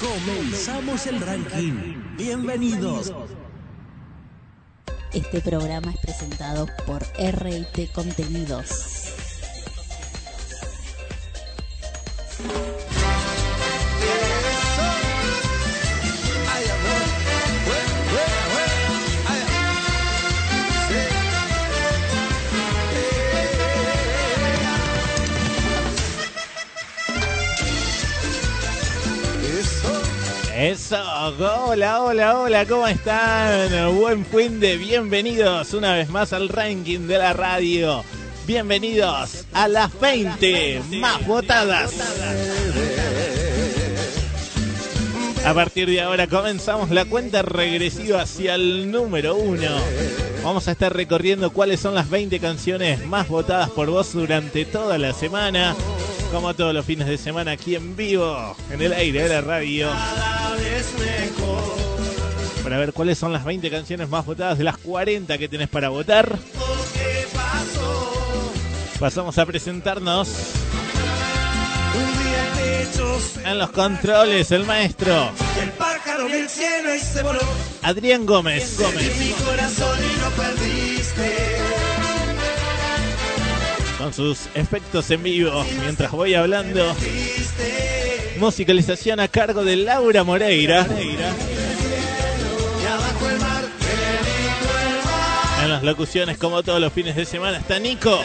Comenzamos el ranking. Bienvenidos. Este programa es presentado por RT Contenidos. Eso, hola, hola, hola, ¿cómo están? Buen fin de bienvenidos una vez más al ranking de la radio. Bienvenidos a las 20 más votadas. A partir de ahora comenzamos la cuenta regresiva hacia el número uno. Vamos a estar recorriendo cuáles son las 20 canciones más votadas por vos durante toda la semana. Como todos los fines de semana aquí en vivo, en el aire de la radio. Para ver cuáles son las 20 canciones más votadas de las 40 que tenés para votar. Pasamos a presentarnos. En los controles, el maestro. El pájaro del cielo y se voló. Adrián Gómez. Gómez. Con sus efectos en vivo mientras voy hablando. Musicalización a cargo de Laura Moreira. En las locuciones, como todos los fines de semana, está Nico.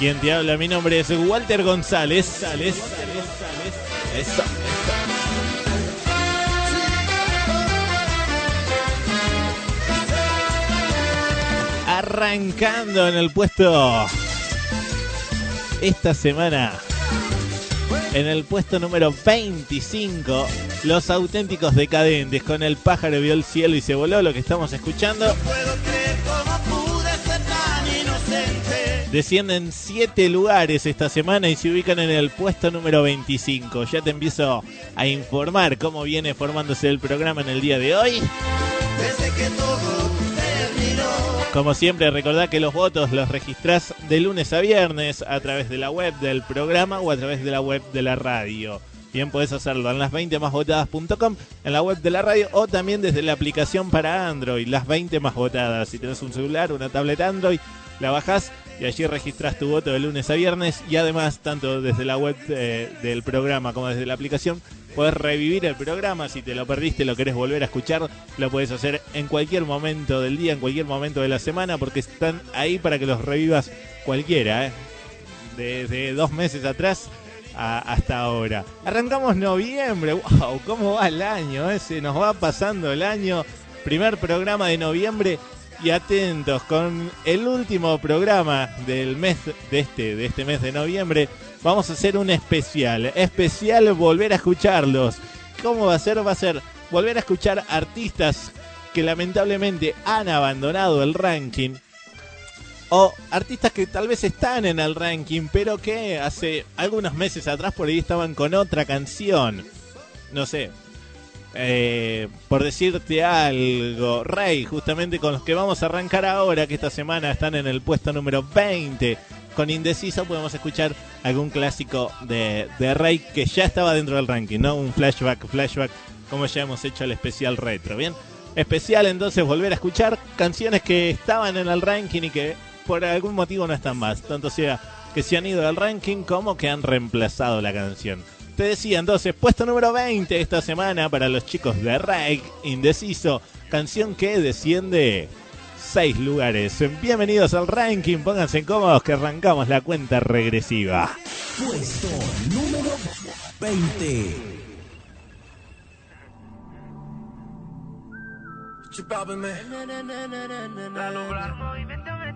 Quien te habla, mi nombre es Walter. González. Eso. Arrancando en el puesto esta semana. En el puesto número 25, Los auténticos decadentes con el pájaro vio el cielo y se voló, lo que estamos escuchando. Descienden 7 lugares esta semana y se ubican en el puesto número 25. Ya te empiezo a informar cómo viene formándose el programa en el día de hoy. Desde que todo. Como siempre, recordá que los votos los registrás de lunes a viernes a través de la web del programa o a través de la web de la radio. Bien, podés hacerlo en las20másvotadas.com, en la web de la radio o también desde la aplicación para Android, las 20 más votadas. Si tenés un celular, una tablet Android, la bajás y allí registrás tu voto de lunes a viernes y además, tanto desde la web eh, del programa como desde la aplicación, podés revivir el programa. Si te lo perdiste, lo querés volver a escuchar, lo podés hacer en cualquier momento del día, en cualquier momento de la semana, porque están ahí para que los revivas cualquiera, ¿eh? Desde dos meses atrás hasta ahora. Arrancamos noviembre, wow, ¿cómo va el año? eh? Se nos va pasando el año. Primer programa de noviembre y atentos con el último programa del mes de este, de este mes de noviembre. Vamos a hacer un especial, especial volver a escucharlos. ¿Cómo va a ser? Va a ser volver a escuchar artistas que lamentablemente han abandonado el ranking o artistas que tal vez están en el ranking, pero que hace algunos meses atrás por ahí estaban con otra canción. No sé. Eh, por decirte algo, Rey, justamente con los que vamos a arrancar ahora, que esta semana están en el puesto número 20. Con Indeciso podemos escuchar algún clásico de, de Rey que ya estaba dentro del ranking, ¿no? Un flashback, flashback, como ya hemos hecho el especial retro, ¿bien? Especial entonces volver a escuchar canciones que estaban en el ranking y que por algún motivo no están más. Tanto sea que se han ido del ranking como que han reemplazado la canción. Te decía entonces, puesto número 20 esta semana para los chicos de Rake, Indeciso, canción que desciende 6 lugares. Bienvenidos al ranking, pónganse cómodos que arrancamos la cuenta regresiva. Puesto número 20. Chupábame. Alumbrar movimiento me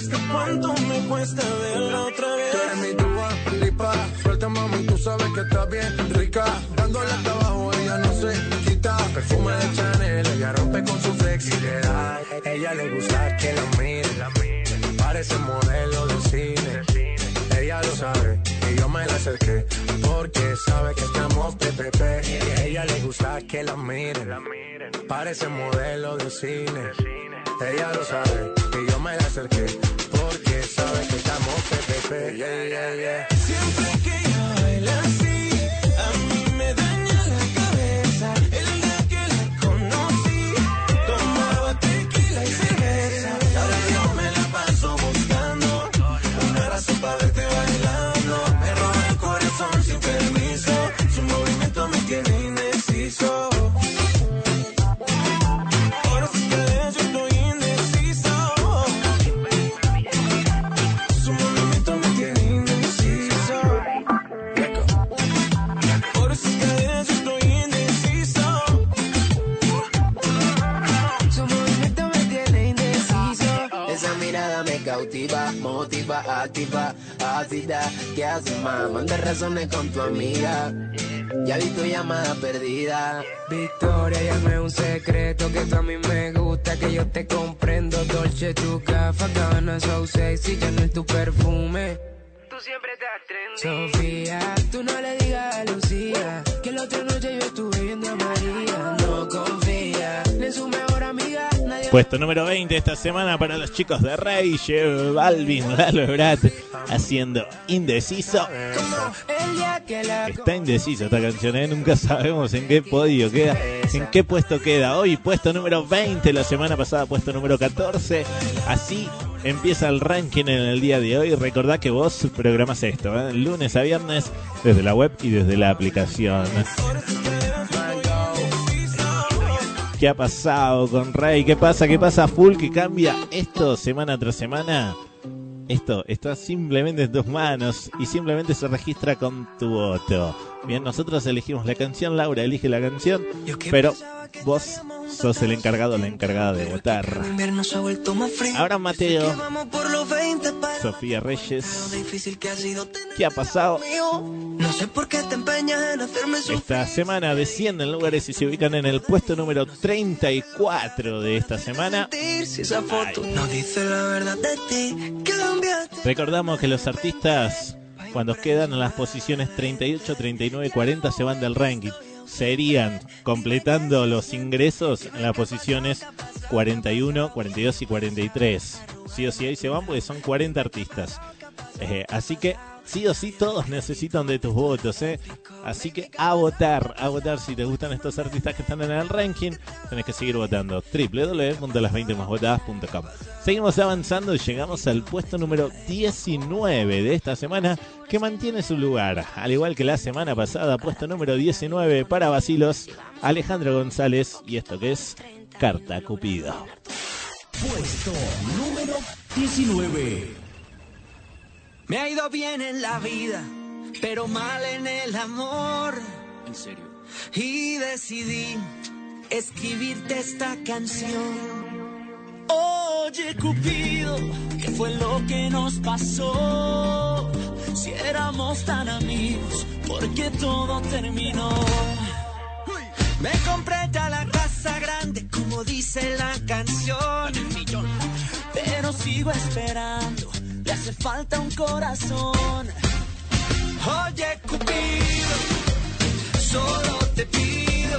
esta fiesta, ¿cuánto me cuesta verla otra vez? Tú mi tuba, lipa, suelta mami, tú sabes que está bien rica. Dándole hasta abajo, ella no se quita. Perfume de Chanel, ella rompe con su flexibilidad. Ella le gusta que la mire, parece modelo de cine. Ella lo sabe y yo me la acerqué porque sabe que estamos PPP. Y a ella le gusta que la miren, parece modelo de cine. Ella lo sabe y yo me la acerqué porque sabe que estamos PPP. Yeah, yeah, yeah. Siempre que ella baila motiva, activa, ácida. ¿Qué haces, más? Manda razones con tu amiga. Ya vi tu llamada perdida. Victoria, llame un secreto que tú a mí me gusta, que yo te comprendo. Dolce, tu café, cabana, so sexy, ya no es tu perfume. Tú siempre estás trendy. Sofía, tú no le digas a Lucía que la otra noche yo estuve viendo a María. No confía en su mejor Puesto número 20 esta semana para los chicos de Rey, Balvin, Lalo Ebrat, haciendo Indeciso. Está indeciso esta canción, ¿eh? nunca sabemos en qué podio queda, en qué puesto queda. Hoy puesto número 20, la semana pasada puesto número 14. Así empieza el ranking en el día de hoy. Recordá que vos programas esto, ¿eh? lunes a viernes, desde la web y desde la aplicación. ¿Qué ha pasado con Rey? ¿Qué pasa? ¿Qué pasa? Full que cambia esto semana tras semana. Esto está simplemente en tus manos y simplemente se registra con tu voto. Bien, nosotros elegimos la canción, Laura elige la canción, pero vos sos el encargado o la encargada de votar. Ahora Mateo, Vamos por los 20 para Sofía Reyes, ¿qué ha pasado? Esta semana descienden lugares y se ubican en el puesto número 34 de esta semana. Recordamos que los artistas, cuando quedan en las posiciones 38, 39 y 40, se van del ranking. Serían, completando los ingresos, en las posiciones 41, 42 y 43. Sí o sí ahí se van porque son 40 artistas. Eh, así que, sí o sí, todos necesitan de tus votos. ¿eh? Así que a votar, a votar si te gustan estos artistas que están en el ranking. Tenés que seguir votando. www.las20másvotadas.com. Seguimos avanzando y llegamos al puesto número 19 de esta semana que mantiene su lugar. Al igual que la semana pasada, puesto número 19 para Basilos, Alejandro González y esto que es Carta Cupido. Puesto número 19. Me ha ido bien en la vida, pero mal en el amor. En serio. Y decidí escribirte esta canción. Oye, Cupido, ¿qué fue lo que nos pasó? Si éramos tan amigos, ¿por qué todo terminó? Me compré ya la casa grande, como dice la canción. Pero sigo esperando, le hace falta un corazón. Oye, Cupido, solo te pido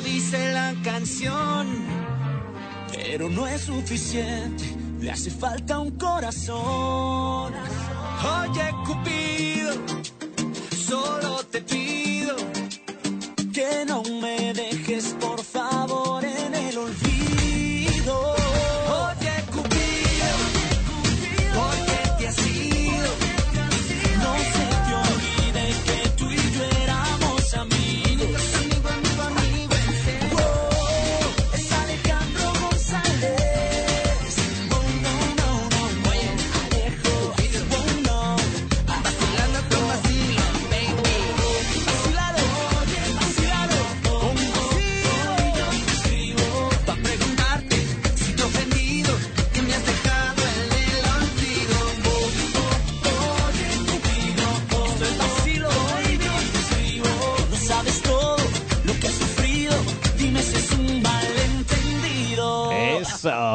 dice la canción. Pero no es suficiente, le hace falta un corazón. Oye, Cupido, solo te pido que no me dejes, por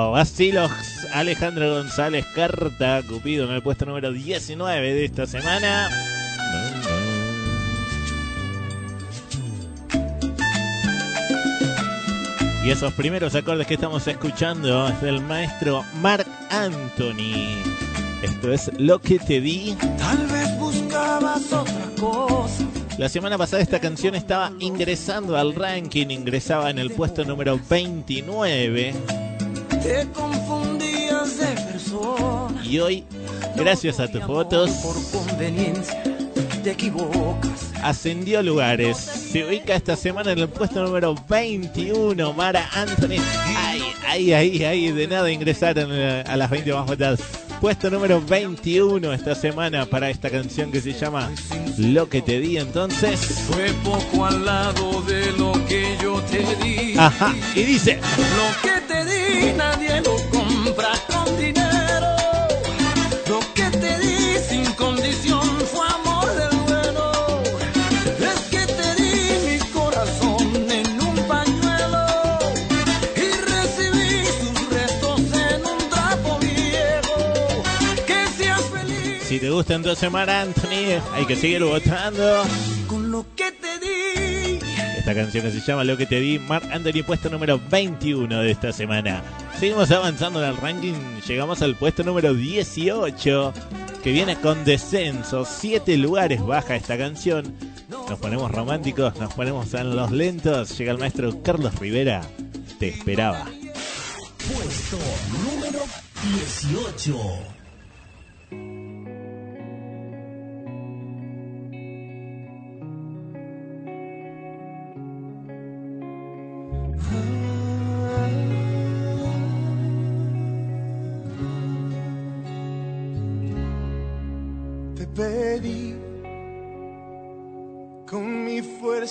Eso, vacilos Alejandro González Carta, Cupido en el puesto número 19 de esta semana. Y esos primeros acordes que estamos escuchando es del maestro Mark Anthony. Esto es Lo que te di. Tal vez buscabas otra cosa. La semana pasada esta canción estaba ingresando al ranking, ingresaba en el puesto número 29. Te confundías de persona. Y hoy, gracias a tus votos, Por conveniencia te equivocas. ascendió lugares. Se ubica esta semana en el puesto número 21. Mara Anthony. Ay, ay, ay, ay. De nada ingresaron eh, a las 20 más votadas. Puesto número 21 esta semana para esta canción que se llama Lo que te di entonces. Fue poco al lado de lo que yo te di. Ajá. Y dice. Lo que te di nadie lo compra con dinero. Lo que te di sin condición gusta entonces Mara Anthony, hay que seguir votando. con lo que te di. Esta canción que se llama Lo que te di, Mark Anthony, puesto número 21 de esta semana. Seguimos avanzando en el ranking, llegamos al puesto número 18, que viene con descenso. Siete lugares baja esta canción. Nos ponemos románticos, nos ponemos en los lentos. Llega el maestro Carlos Rivera. Te esperaba. Puesto número 18.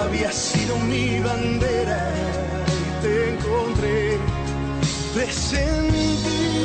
Tú habías sido mi bandera y te encontré Presentí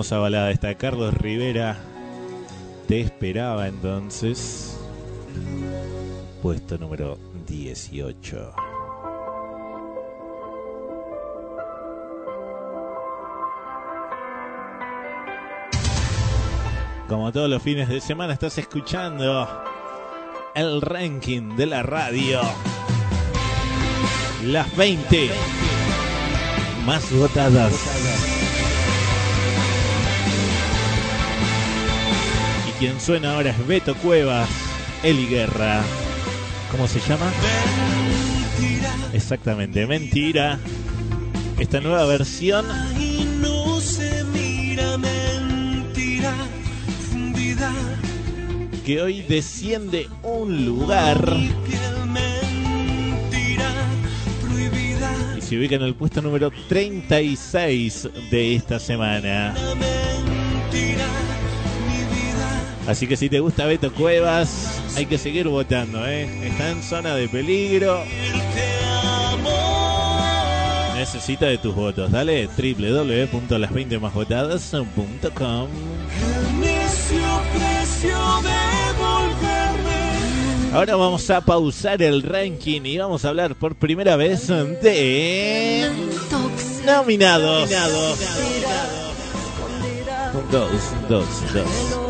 hermosa balada esta. Carlos Rivera te esperaba entonces. Puesto número 18. Como todos los fines de semana estás escuchando el ranking de la radio. Las 20 más votadas. Quien suena ahora es Beto Cuevas, Eli Guerra. ¿Cómo se llama? Exactamente, mentira. Esta nueva versión Y no se mira mentira fundida. que hoy desciende un lugar mentira y se ubica en el puesto número 36 de esta semana. Así que si te gusta Beto Cuevas, hay que seguir votando, ¿eh? Está en zona de peligro. Necesita de tus votos. Dale www.las20másvotadas.com El necio precio de volverme. Ahora vamos a pausar el ranking y vamos a hablar por primera vez de nominados. Dos, dos, dos.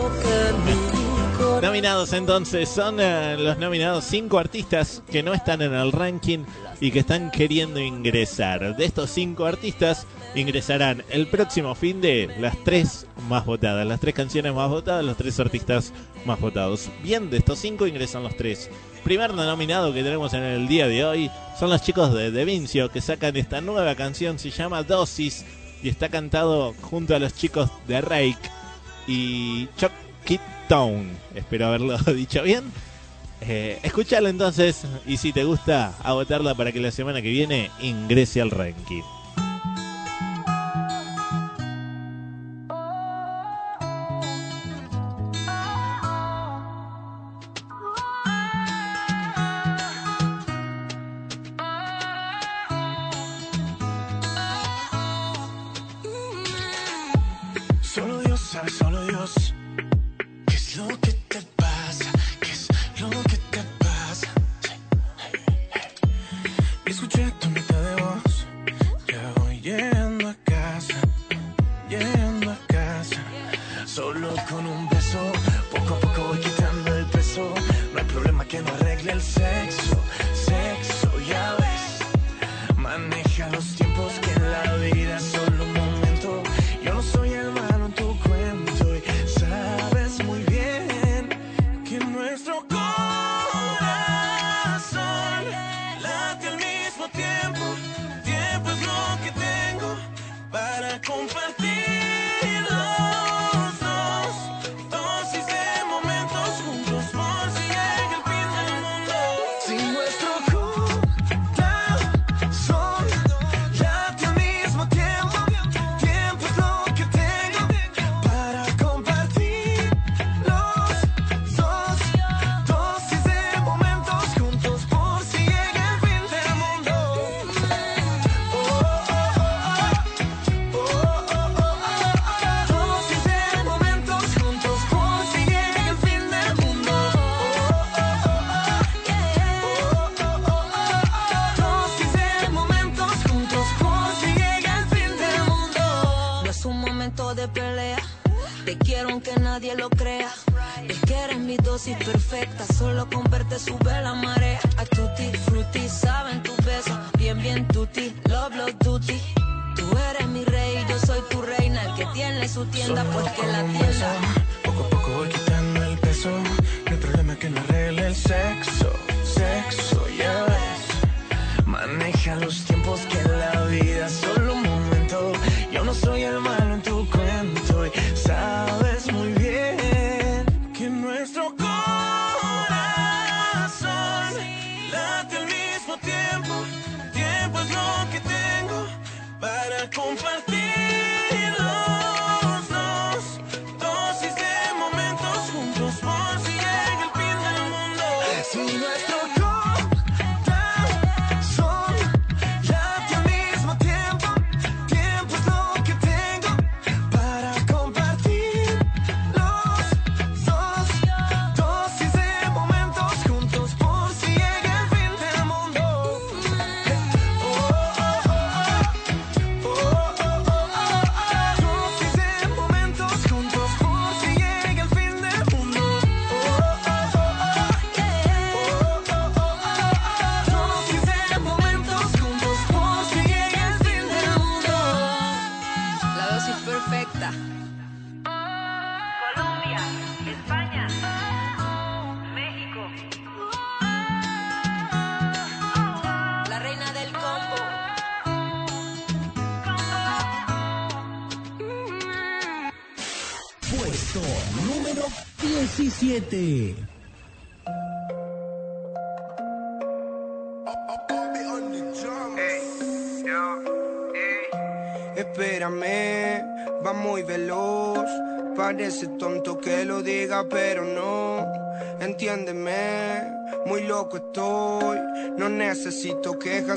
Nominados entonces son eh, los nominados cinco artistas que no están en el ranking y que están queriendo ingresar. De estos cinco artistas ingresarán el próximo fin de las tres más votadas, las tres canciones más votadas, los tres artistas más votados. Bien, de estos cinco ingresan los tres. Primer nominado que tenemos en el día de hoy son los chicos de De Vincio que sacan esta nueva canción, se llama Dosis y está cantado junto a los chicos de Rake y Chuck Kid Town. Espero haberlo dicho bien. Eh, entonces y si te gusta, a votarla para que la semana que viene ingrese al ranking.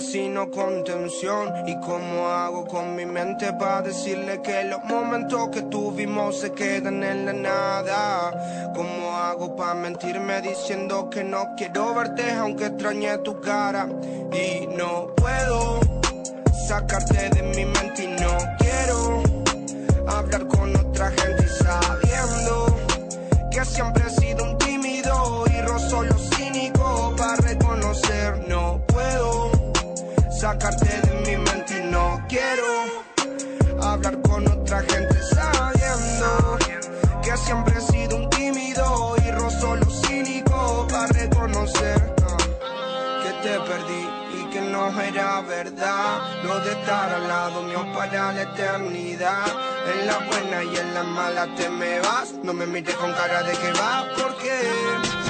Sino contención. ¿Y cómo hago con mi mente para decirle que los momentos que tuvimos se quedan en la nada? ¿Cómo hago para mentirme diciendo que no quiero verte aunque extrañe tu cara? Y no puedo sacarte de mi mente y no quiero hablar con otra gente sabiendo que siempre sacarte de mi mente y no quiero hablar con otra gente sabiendo que siempre he sido un tímido y rozo lo cínico para reconocer que te perdí y que no era verdad. Lo de estar al lado mío para la eternidad. En la buena y en la mala te me vas. No me mires con cara de que va, porque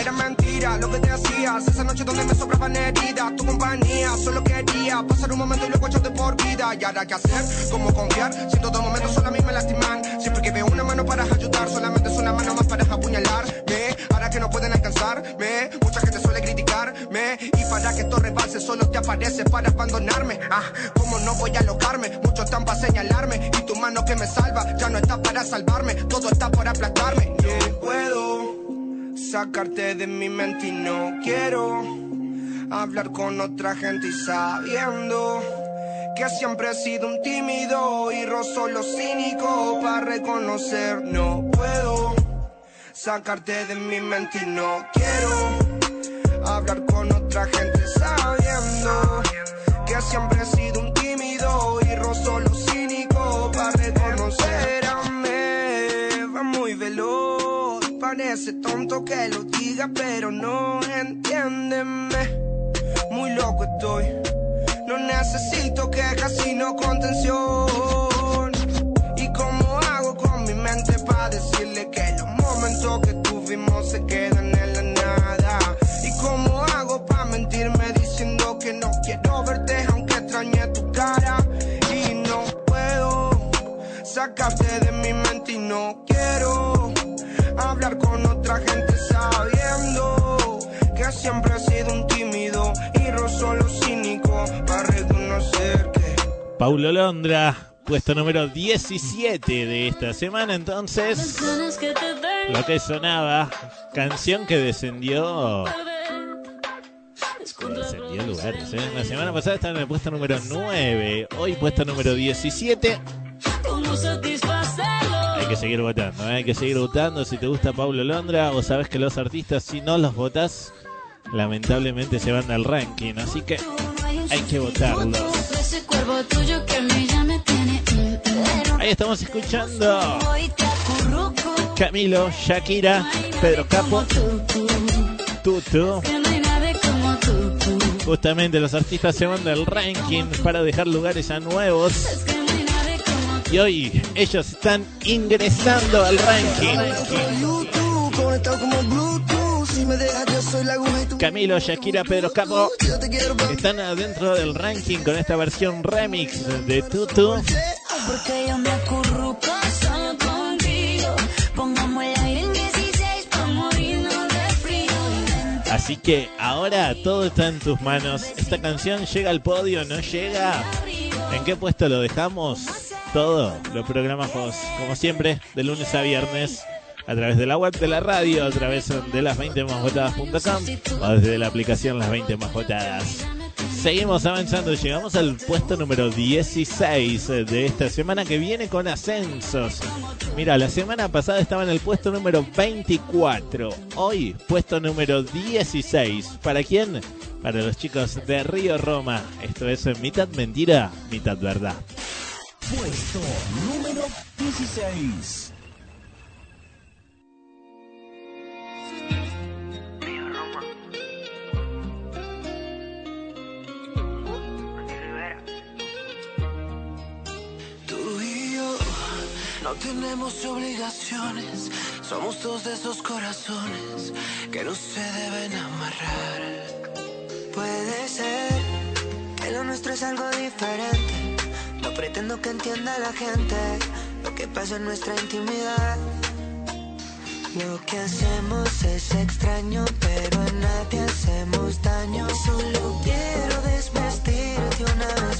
era mentira lo que te hacías. Esa noche donde me sobraban heridas. Tu compañía solo quería pasar un momento y luego echarte por vida. ¿Y ahora qué hacer? ¿Cómo confiar? Si en todo momento solo a mí me lastiman. Siempre que veo una mano para ayudar, solamente es una mano más para apuñalarme. Ahora que no pueden alcanzarme, mucha gente suele criticarme. Y para que esto rebase, solo te aparece para abandonarme. Ah, ¿cómo no voy a alocarme? Muchos están para señalarme. Y tu mano que me salva ya no está para salvarme. Todo está para aplastarme. No puedo sacarte de mi mente y no quiero hablar con otra gente sabiendo que siempre he sido un tímido y rozo lo cínico para reconocer. No puedo sacarte de mi mente y no quiero hablar con otra gente sabiendo que siempre he sido un tímido parece tonto que lo diga pero no entiéndeme. Muy loco estoy. No necesito quejas sino contención. Y cómo hago con mi mente para decirle que los momentos que tuvimos se quedan en la nada y cómo hago para mentirme diciendo que no quiero verte aunque extrañe tu cara y no puedo sacarte de mi mente y no quiero hablar con otra gente sabiendo que siempre he sido un tímido y rozo lo cínico para reconocer que Paulo Londra, puesto número 17 de esta semana. Entonces, lo que sonaba, canción que descendió. Descendió lugares, ¿eh? La semana pasada estaba en el puesto número 9, hoy puesto número 17. Que seguir votando, ¿eh? hay que seguir votando. Si te gusta Pablo Londra o sabes que los artistas, si no los votas, lamentablemente se van al ranking. Así que hay que votarlos. Ahí estamos escuchando Camilo, Shakira, Pedro Capo, Tutu. Justamente los artistas se van del ranking para dejar lugares a nuevos. Y hoy ellos están ingresando al ranking. Camilo, Shakira, Pedro Capo están adentro del ranking con esta versión remix de Tutu. Porque yo me acurruco solo contigo. Pongamos el aire en 16 pa' morirnos de frío. Así que ahora todo está en tus manos. Esta canción llega al podio, no llega. ¿En qué puesto lo dejamos? Todo lo programamos como siempre de lunes a viernes a través de la web de la radio, a través de las 20 másvotadas.com o desde la aplicación Las 20 más votadas. Seguimos avanzando, llegamos al puesto número 16 de esta semana que viene con ascensos. Mira, la semana pasada estaba en el puesto número 24, hoy puesto número 16. ¿Para quién? Para los chicos de Río Roma. Esto es mitad mentira, mitad verdad. Puesto número 16. Tú y yo no tenemos obligaciones, somos dos de esos corazones que no se deben amarrar. Puede ser que lo nuestro es algo diferente. No pretendo que entienda la gente lo que pasa en nuestra intimidad. Lo que hacemos es extraño, pero a nadie hacemos daño. Solo quiero desvestirte una vez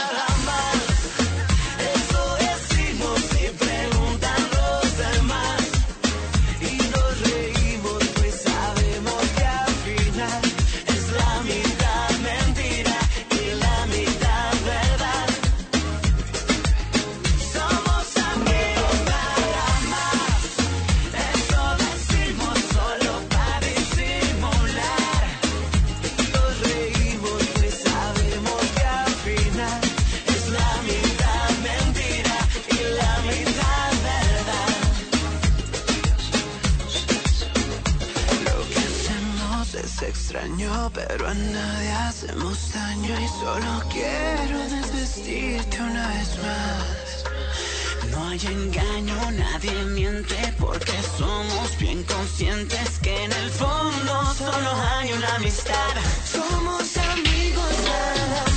Extraño, pero a nadie hacemos daño y solo quiero desvestirte una vez más. No hay engaño, nadie miente porque somos bien conscientes que en el fondo solo hay una amistad. Somos amigos nada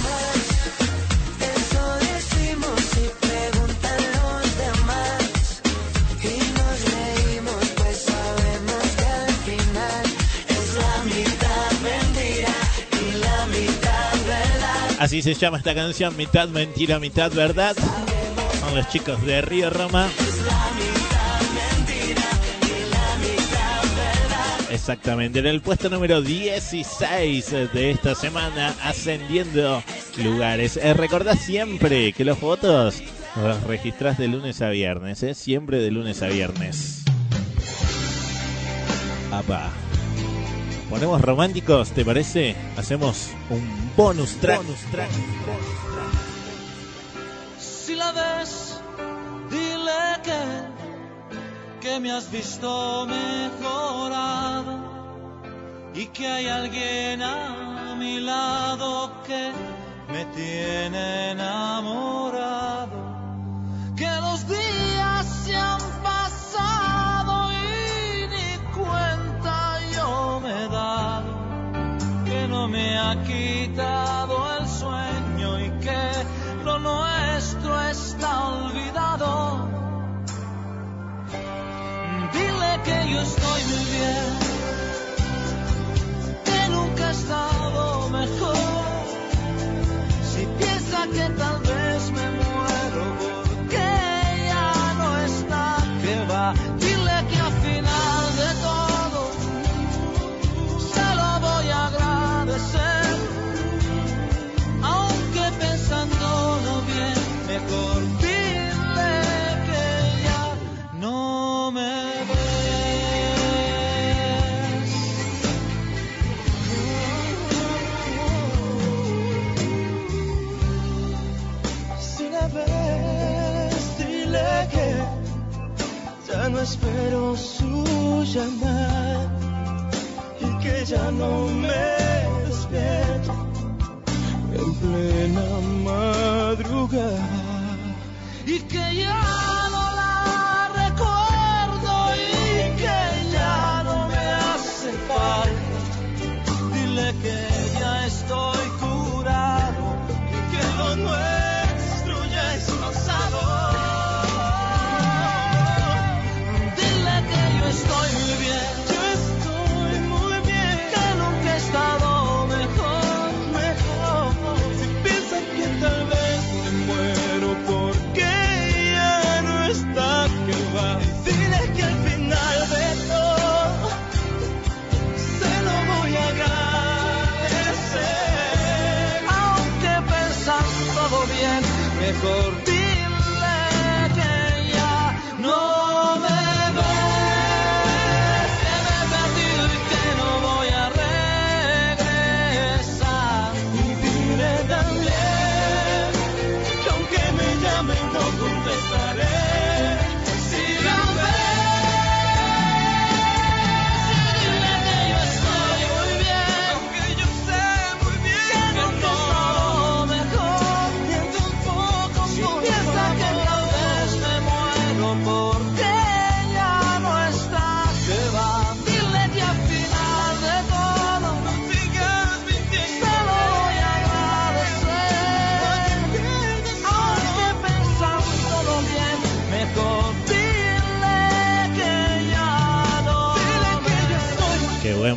Así se llama esta canción, mitad mentira, mitad verdad. Son los chicos de Río Roma. Exactamente, en el puesto número 16 de esta semana, ascendiendo lugares. Eh, siempre que los votos los registrás de lunes a viernes, ¿eh? siempre de lunes a viernes. Ponemos románticos, ¿te parece? Hacemos un bonus track. Si la ves, dile que, que me has visto mejorado y que hay alguien a mi lado que me tiene enamorado. Que los días se han ha quitado el sueño y que lo nuestro está olvidado. Dile que yo estoy muy bien, que nunca he estado mejor. Si piensa que tal espero su llamada y que ya no me despierto en plena madrugada y que ya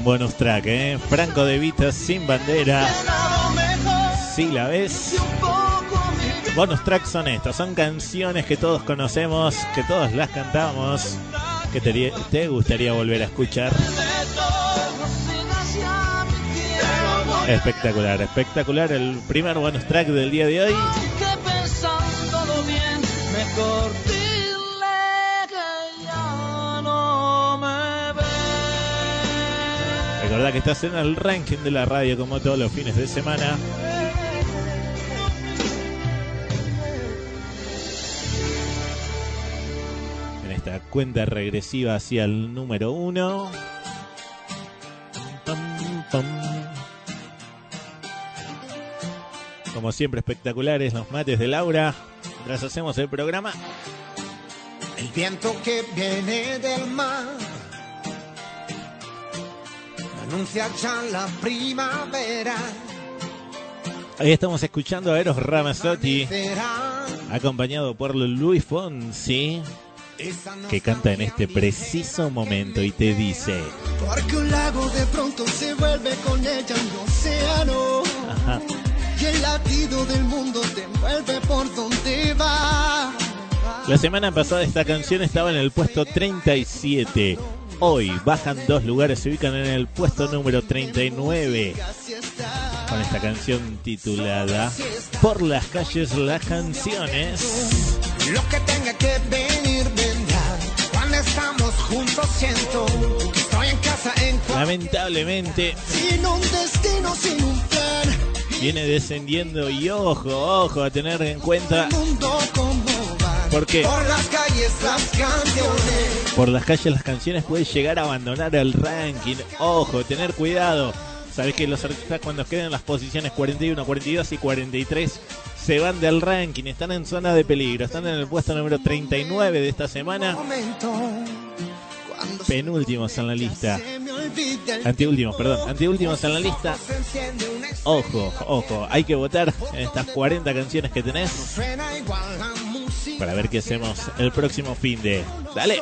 Qué buen bonus track, ¿eh? Franco de Vita sin bandera. Si la ves. Bonus tracks son estos, son canciones que todos conocemos, que todos las cantamos, que te, te gustaría volver a escuchar. Espectacular, espectacular el primer bonus track del día de hoy. Recordá que estás en el ranking de la radio como todos los fines de semana. En esta cuenta regresiva hacia el número uno. Como siempre, espectaculares los mates de Laura. Mientras hacemos el programa. El viento que viene del mar anuncia ya la primavera. Ahí estamos escuchando a Eros Ramazzotti, acompañado por Luis Fonsi, que canta en este preciso momento y te dice. porque un lago de pronto se vuelve con ella un océano. Ajá. Y el latido del mundo te envuelve por donde va. La semana pasada esta canción estaba en el puesto 37. Hoy bajan dos lugares, se ubican en el puesto número 39. Así está. con esta canción titulada Por las calles las canciones. Lo que tenga que venir vendrá. Cuando estamos juntos siento que estoy en casa en Lamentablemente Sin un destino, sin un plan. viene descendiendo y ojo, ojo a tener en cuenta va. porque Por las calles. Por las calles las canciones puede llegar a abandonar el ranking. Ojo, tener cuidado. Sabes que los artistas cuando quedan en las posiciones 41, 42 y 43 se van del ranking, están en zona de peligro, están en el puesto número 39 de esta semana, penúltimos en la lista. Anteúltimos, perdón, anteúltimos en la lista. Ojo, ojo, hay que votar en estas 40 canciones que tenés La para ver qué hacemos el próximo fin de. Dale.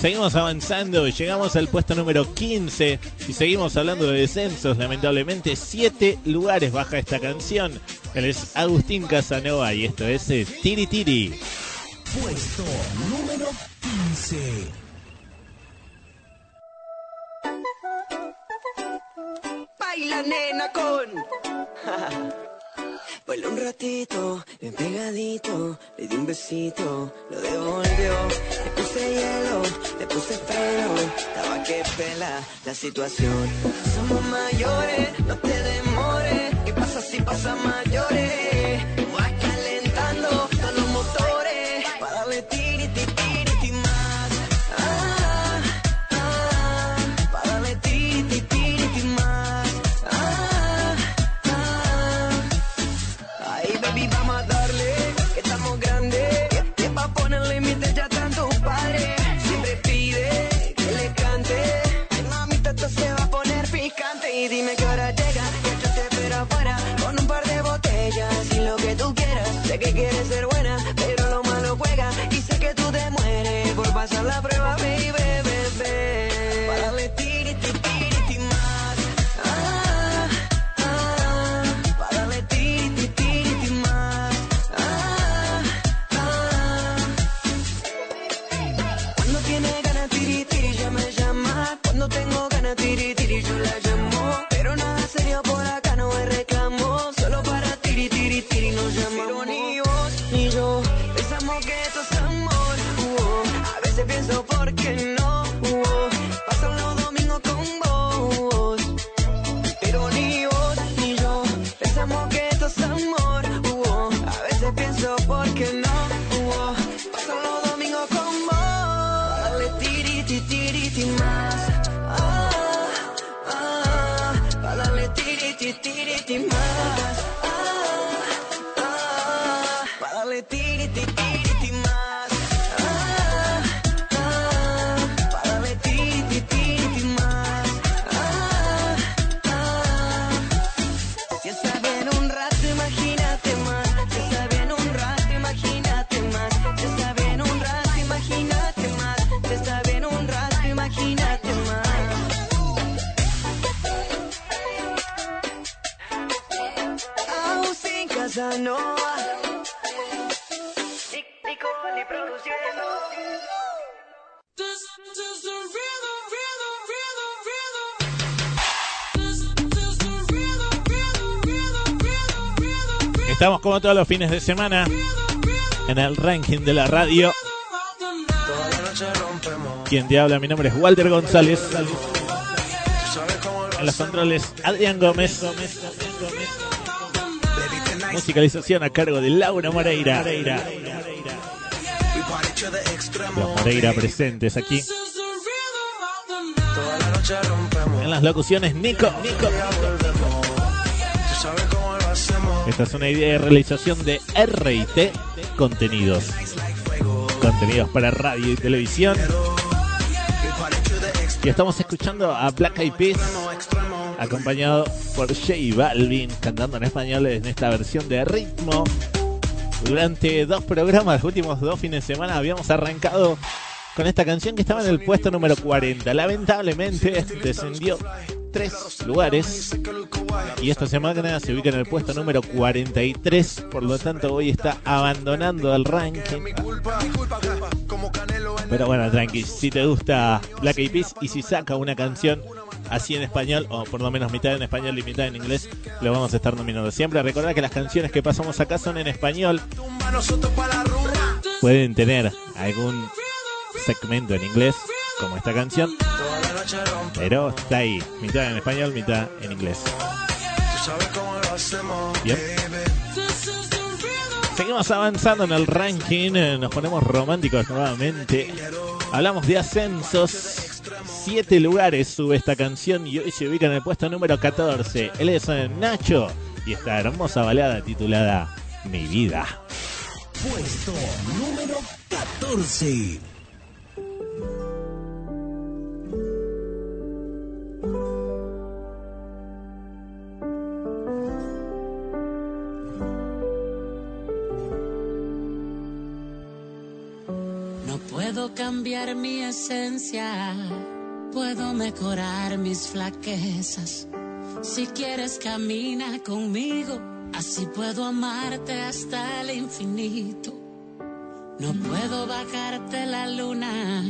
Seguimos avanzando, llegamos al puesto número 15 y seguimos hablando de descensos. Lamentablemente, 7 lugares baja esta canción. Él es Agustín Casanova y esto es eh, Tiri Tiri. Puesto número 15. Baila nena con. Baila un ratito, bien pegadito, le di un besito, lo devolvió. Le puse hielo, le puse freno, estaba que pela la situación. Somos mayores, no te demores, ¿qué pasa si pasa mayores? Que quieres ser buena, Estamos como todos los fines de semana en el ranking de la radio. Quien te habla, mi nombre es Walter González. En los controles, Adrián Gómez. Musicalización a cargo de Laura Moreira. Los Moreira presentes aquí. En las locuciones, Nico. Nico. Esta es una idea de realización de RT Contenidos. Contenidos para radio y televisión. Y estamos escuchando a Black Eyed Peas acompañado por J Balvin cantando en español en esta versión de ritmo. Durante dos programas, los últimos dos fines de semana, habíamos arrancado con esta canción que estaba en el puesto número 40. Lamentablemente descendió tres lugares y esta semana se ubica en el puesto número 43. Por lo tanto, hoy está abandonando el ranking. Pero bueno, tranqui, si te gusta Black Eyed Peas y si saca una canción así en español, o por lo menos mitad en español y mitad en inglés, lo vamos a estar nominando siempre. Recordad que las canciones que pasamos acá son en español. Pueden tener algún segmento en inglés, como esta canción, pero está ahí, mitad en español, mitad en inglés. Seguimos avanzando en el ranking, eh, nos ponemos románticos nuevamente. Hablamos de ascensos. Siete lugares sube esta canción y hoy se ubica en el puesto número 14. Él es eh, Nacho y esta hermosa balada titulada Mi vida. Puesto número 14. Puedo cambiar mi esencia, puedo mejorar mis flaquezas. Si quieres camina conmigo, así puedo amarte hasta el infinito. No puedo bajarte la luna,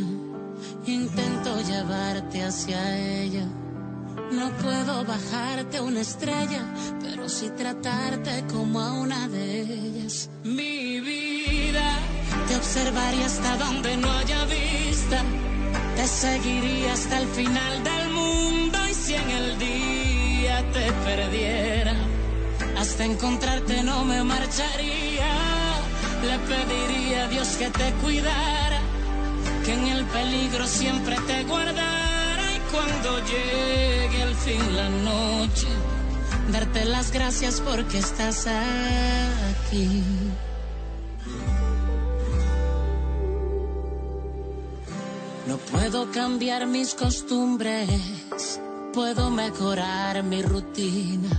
intento llevarte hacia ella. No puedo bajarte una estrella, pero sí tratarte como a una de ellas. Mi te observaría hasta donde no haya vista. Te seguiría hasta el final del mundo y si en el día te perdiera, hasta encontrarte no me marcharía. Le pediría a Dios que te cuidara, que en el peligro siempre te guardara y cuando llegue el fin la noche, darte las gracias porque estás aquí. No puedo cambiar mis costumbres, puedo mejorar mi rutina.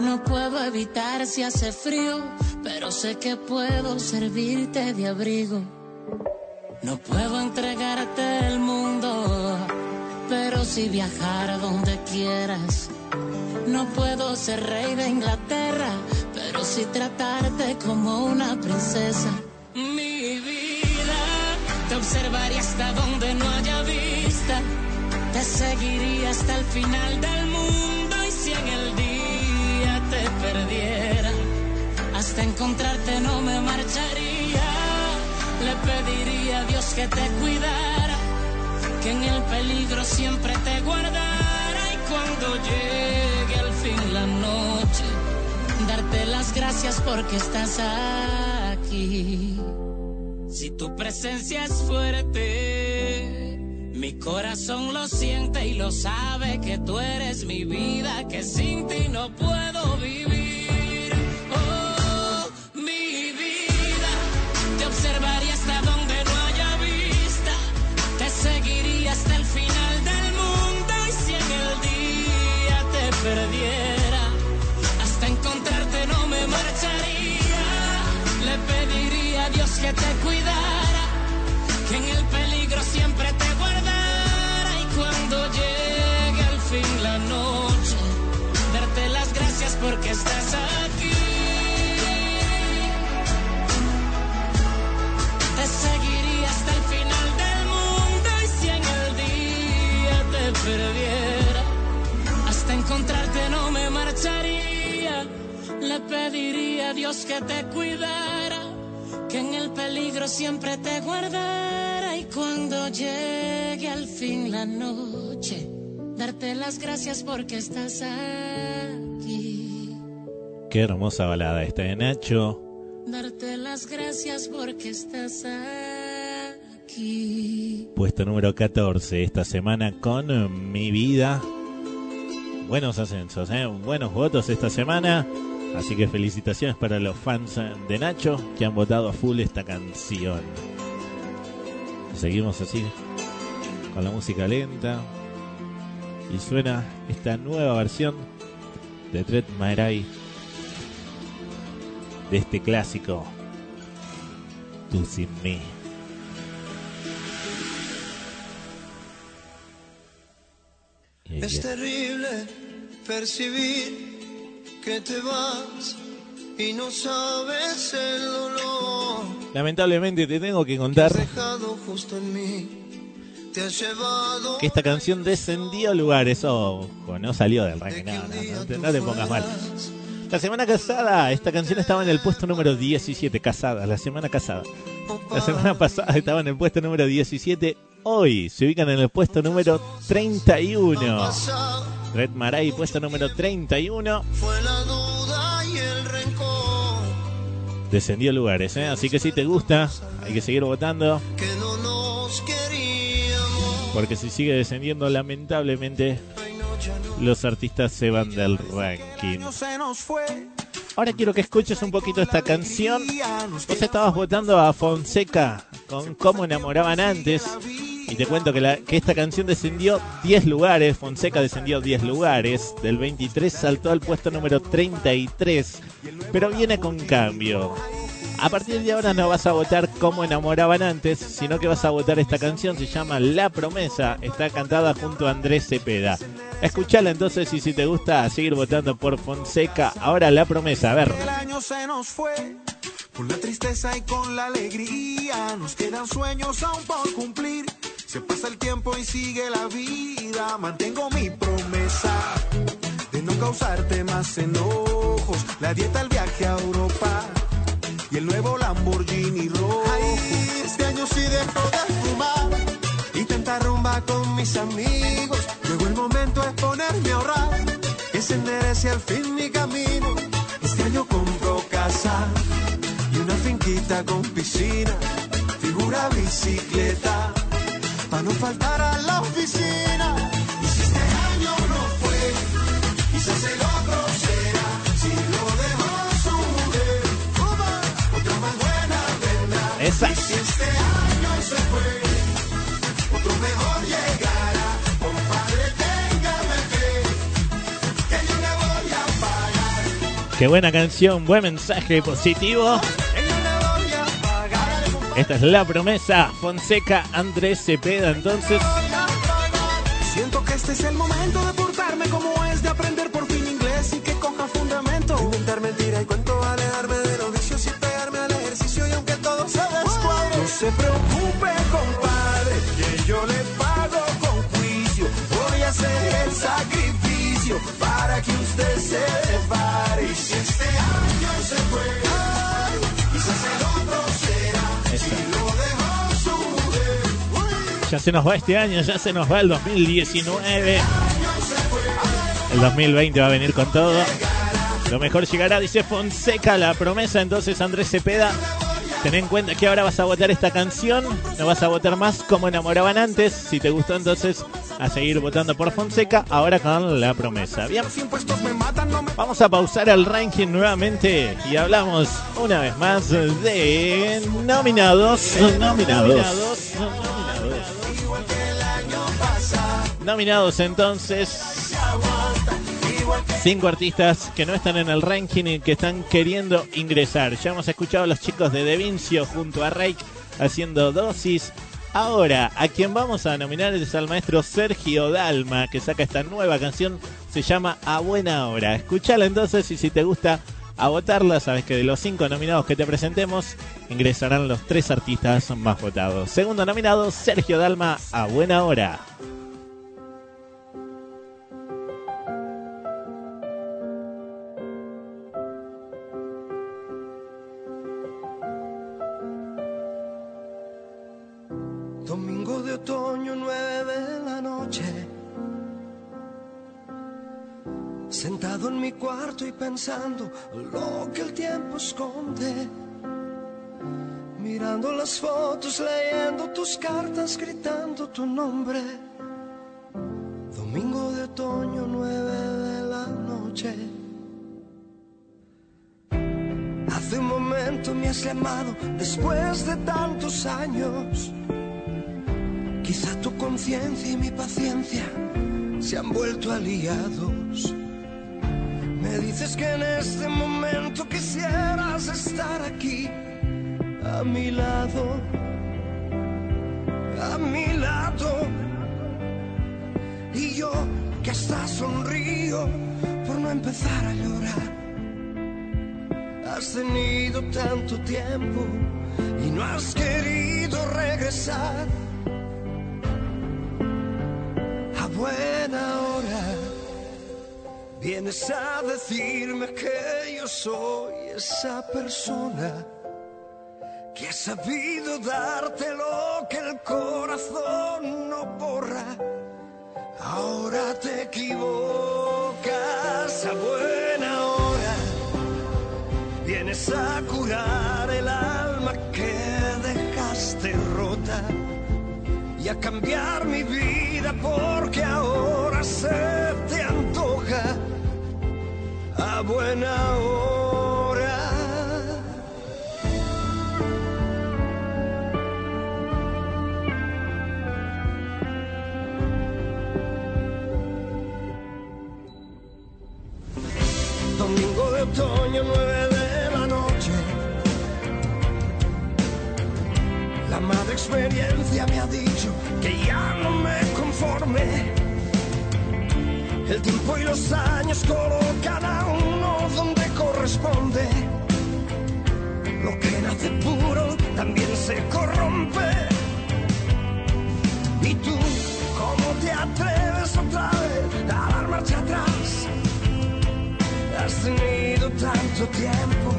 No puedo evitar si hace frío, pero sé que puedo servirte de abrigo. No puedo entregarte el mundo, pero sí viajar donde quieras. No puedo ser rey de Inglaterra, pero sí tratarte como una princesa. Te observaría hasta donde no haya vista. Te seguiría hasta el final del mundo y si en el día te perdiera, hasta encontrarte no me marcharía. Le pediría a Dios que te cuidara, que en el peligro siempre te guardara y cuando llegue al fin la noche, darte las gracias porque estás aquí. Si tu presencia es fuerte, mi corazón lo siente y lo sabe que tú eres mi vida, que sin ti no puedo vivir. A Dios que te cuidara, que en el peligro siempre te guardara y cuando llegue al fin la noche, darte las gracias porque estás aquí. Qué hermosa balada esta de Nacho. Darte las gracias porque estás aquí. Puesto número 14 esta semana con eh, Mi Vida. Buenos ascensos, ¿eh? buenos votos esta semana. Así que felicitaciones para los fans de Nacho que han votado a full esta canción. Seguimos así con la música lenta. Y suena esta nueva versión de Tret Maeray de este clásico Tú sin mí. Es terrible percibir que te vas y no sabes el dolor Lamentablemente te tengo que contar has dejado justo en mí. te has llevado. que esta canción descendió lugares. Ojo, no salió del ranking. No, no, no te, no te pongas mal. La semana casada, esta canción estaba en el puesto número 17. Casada, la semana casada. La semana pasada estaba en el puesto número 17. Hoy se ubican en el puesto número 31. Red Maray, puesto número 31. Fue la duda y el rencor Descendió lugares, ¿eh? Así que si te gusta, hay que seguir votando. que no nos queríamos. Porque si sigue descendiendo, lamentablemente, los artistas se van del ranking. Ahora quiero que escuches un poquito esta canción. Vos estabas votando a Fonseca con Cómo enamoraban antes. Y te cuento que, esta canción descendió 10 lugares. Fonseca descendió 10 lugares. Del 23 saltó al puesto número 33. Pero viene con cambio. A partir de ahora no vas a votar Cómo enamoraban antes, sino que vas a votar esta canción. Se llama La Promesa. Está cantada junto a Andrés Cepeda. Escuchala entonces y si te gusta, seguir votando por Fonseca. Ahora La Promesa. A ver. El año se nos fue. Con la tristeza y con la alegría nos quedan sueños aún por cumplir. Se pasa el tiempo y sigue la vida. Mantengo mi promesa de no causarte más enojos. La dieta, el viaje a Europa y el nuevo Lamborghini rojo. Ay, este año sí dejo de fumar y tentar rumba con mis amigos. Llegó el momento de ponerme a ahorrar, se enderece al fin mi camino. Este año compro casa y una finquita con piscina, figura bicicleta, para no faltar a la oficina. Y si este año no fue, quizás el otro será. Si lo dejó su mujer, otra más buena vendrá. Esa. Y si este año se fue, otro mejor llegará. Compadre, téngame fe, que yo le voy a pagar. Qué buena canción, buen mensaje positivo. Esta es la promesa. Fonseca Andrés Cepeda. Entonces, Siento que este es el momento de portarme como es, de aprender por fin inglés y que coja fundamento. Inventar mentira y cuento, alejarme de los vicios y pegarme al ejercicio y aunque todo se descuadre. No se preocupe, compadre, que yo le pago con juicio. Voy a hacer el sacrificio para que usted ya se nos va este año, ya se nos va el 2019. El 2020 va a venir con todo. Lo mejor llegará, dice Fonseca, la promesa. Entonces, Andrés Cepeda, ten en cuenta que ahora vas a votar esta canción. No vas a votar más como enamoraban antes. Si te gustó, entonces a seguir votando por Fonseca. Ahora con la promesa. Bien. Vamos a pausar el ranking nuevamente y hablamos una vez más de. Nominados. Nominados entonces. Cinco artistas que no están en el ranking y que están queriendo ingresar. Ya hemos escuchado a los chicos de De Vincio junto a Rake haciendo dosis. Ahora, a quien vamos a nominar es al maestro Sergio Dalma, que saca esta nueva canción, se llama A Buena Hora. Escuchala entonces y si te gusta, a votarla. Sabes que de los cinco nominados que te presentemos, ingresarán los tres artistas más votados. Segundo nominado, Sergio Dalma, A Buena Hora. Pensando lo que el tiempo esconde. Mirando las fotos, leyendo tus cartas, gritando tu nombre. Domingo de otoño, nueve de la noche. Hace un momento me has llamado después de tantos años. Quizá tu conciencia y mi paciencia se han vuelto aliados. Me dices que en este momento quisieras estar aquí, a mi lado, a mi lado. Y yo que hasta sonrío por no empezar a llorar. Has tenido tanto tiempo y no has querido regresar. buena hora. Vienes a decirme que yo soy esa persona que ha sabido darte lo que el corazón no borra. Ahora te equivocas a buena hora. Vienes a curar el alma que dejaste rota y a cambiar mi vida porque ahora se te a buena hora. Domingo de otoño, nueve de la noche. La madre experiencia me ha dicho que ya no me conforme. El tiempo y los años colocan a uno donde corresponde. Lo que nace puro también se corrompe. ¿Y tú cómo te atreves otra vez a dar marcha atrás? Has tenido tanto tiempo,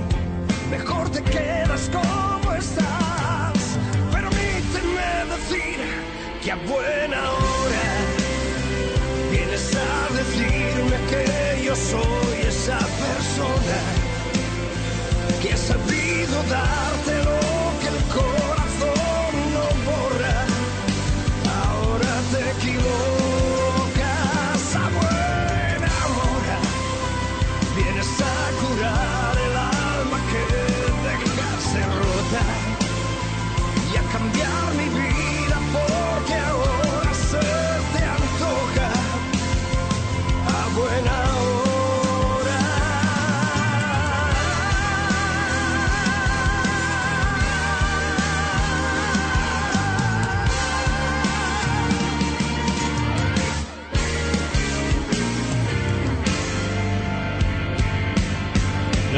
mejor te quedas como estás. Permíteme decir que a buena hora soy esa persona que ha sabido darte lo que el corazón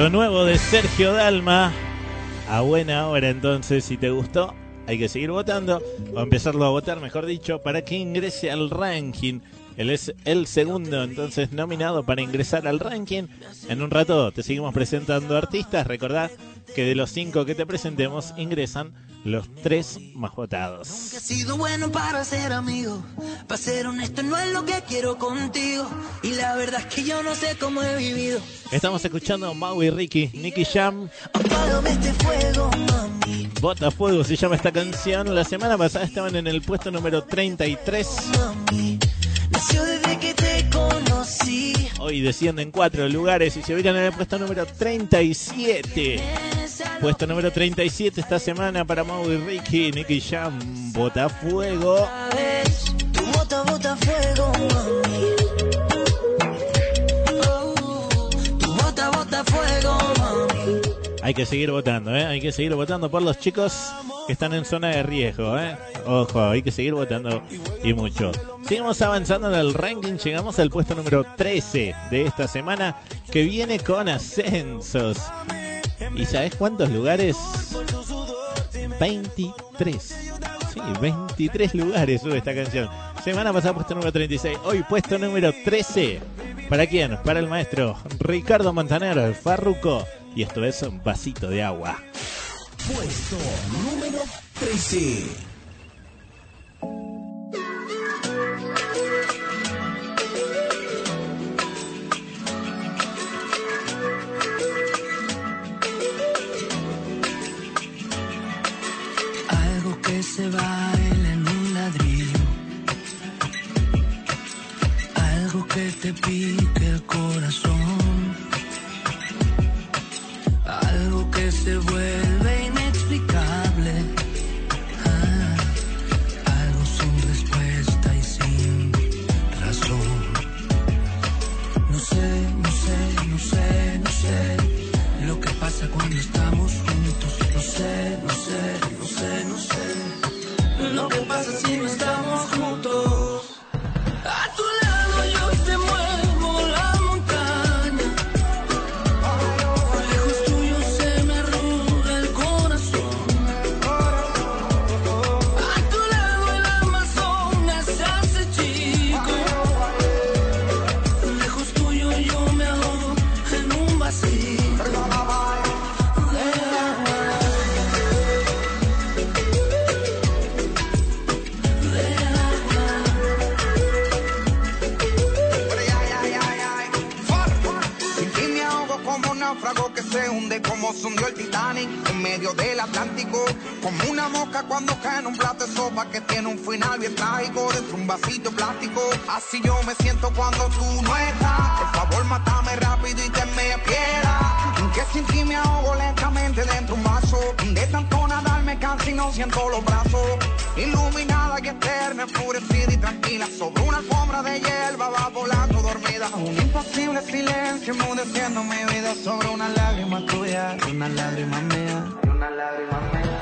Nuevo de Sergio Dalma. A buena hora entonces, si te gustó, hay que seguir votando, o empezarlo a votar, mejor dicho, para que ingrese al ranking. Él es el segundo entonces nominado para ingresar al ranking. En un rato te seguimos presentando artistas. Recordá que de los cinco que te presentemos ingresan los tres más votados. Que he sido bueno para ser amigo. Para ser honesto, no es lo que quiero contigo. Y la verdad es que yo no sé cómo he vivido. Estamos escuchando a Mau y Ricky, Nicky Jam. Este fuego, mami. Bota Fuego se llama esta canción. La semana pasada estaban en el puesto número 33. Nació desde que te conocí. Hoy descienden cuatro lugares y se ubican en el puesto número 37. Puesto número 37 esta semana para Mau y Ricky, Nicky Jam, Bota Fuego. Tu bota, fuego. Hay que seguir votando, ¿eh? Hay que seguir votando por los chicos que están en zona de riesgo, ¿eh? Ojo, hay que seguir votando y mucho. Seguimos avanzando en el ranking, llegamos al puesto número 13 de esta semana que viene con ascensos. ¿Y sabes cuántos lugares? 23. Sí, 23 lugares sube esta canción. Semana pasada puesto número 36, hoy puesto número 13. ¿Para quién? Para el maestro Ricardo Montaner, el Farruco. Y esto es un vasito de agua. Puesto número 13. Se baila en un ladrillo. Algo que te pique el corazón. Algo que se vuelve se hundió el Titanic en medio del Atlántico. Como una mosca cuando cae en un plato de sopa que tiene un final bien trágico dentro de un vasito plástico. Así yo me siento cuando tú no estás. Por favor, mátame rápido y te me piedra. Que sin ti me ahogo lentamente dentro de un vaso. De tanto nadar me canso y no siento los brazos. Iluminada y eterna, enfurecida y tranquila. Sobre una alfombra de hierba va volando dormida. Un imposible silencio enmudeciendo mi vida sobre una lágrima tuya, una lágrima mía, una lágrima mía.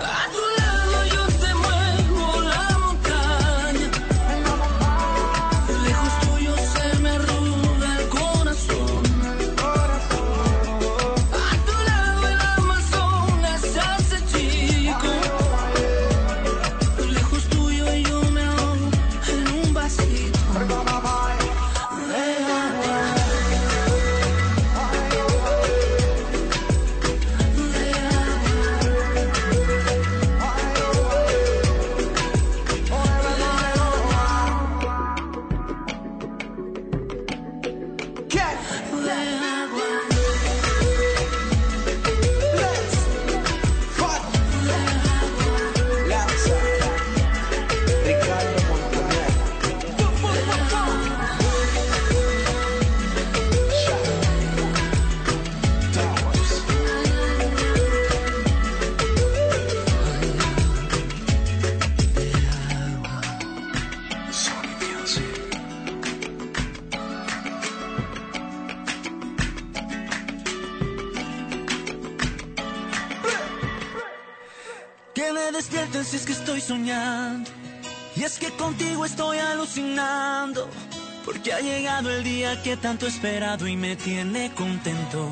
Porque ha llegado el día que tanto he esperado y me tiene contento.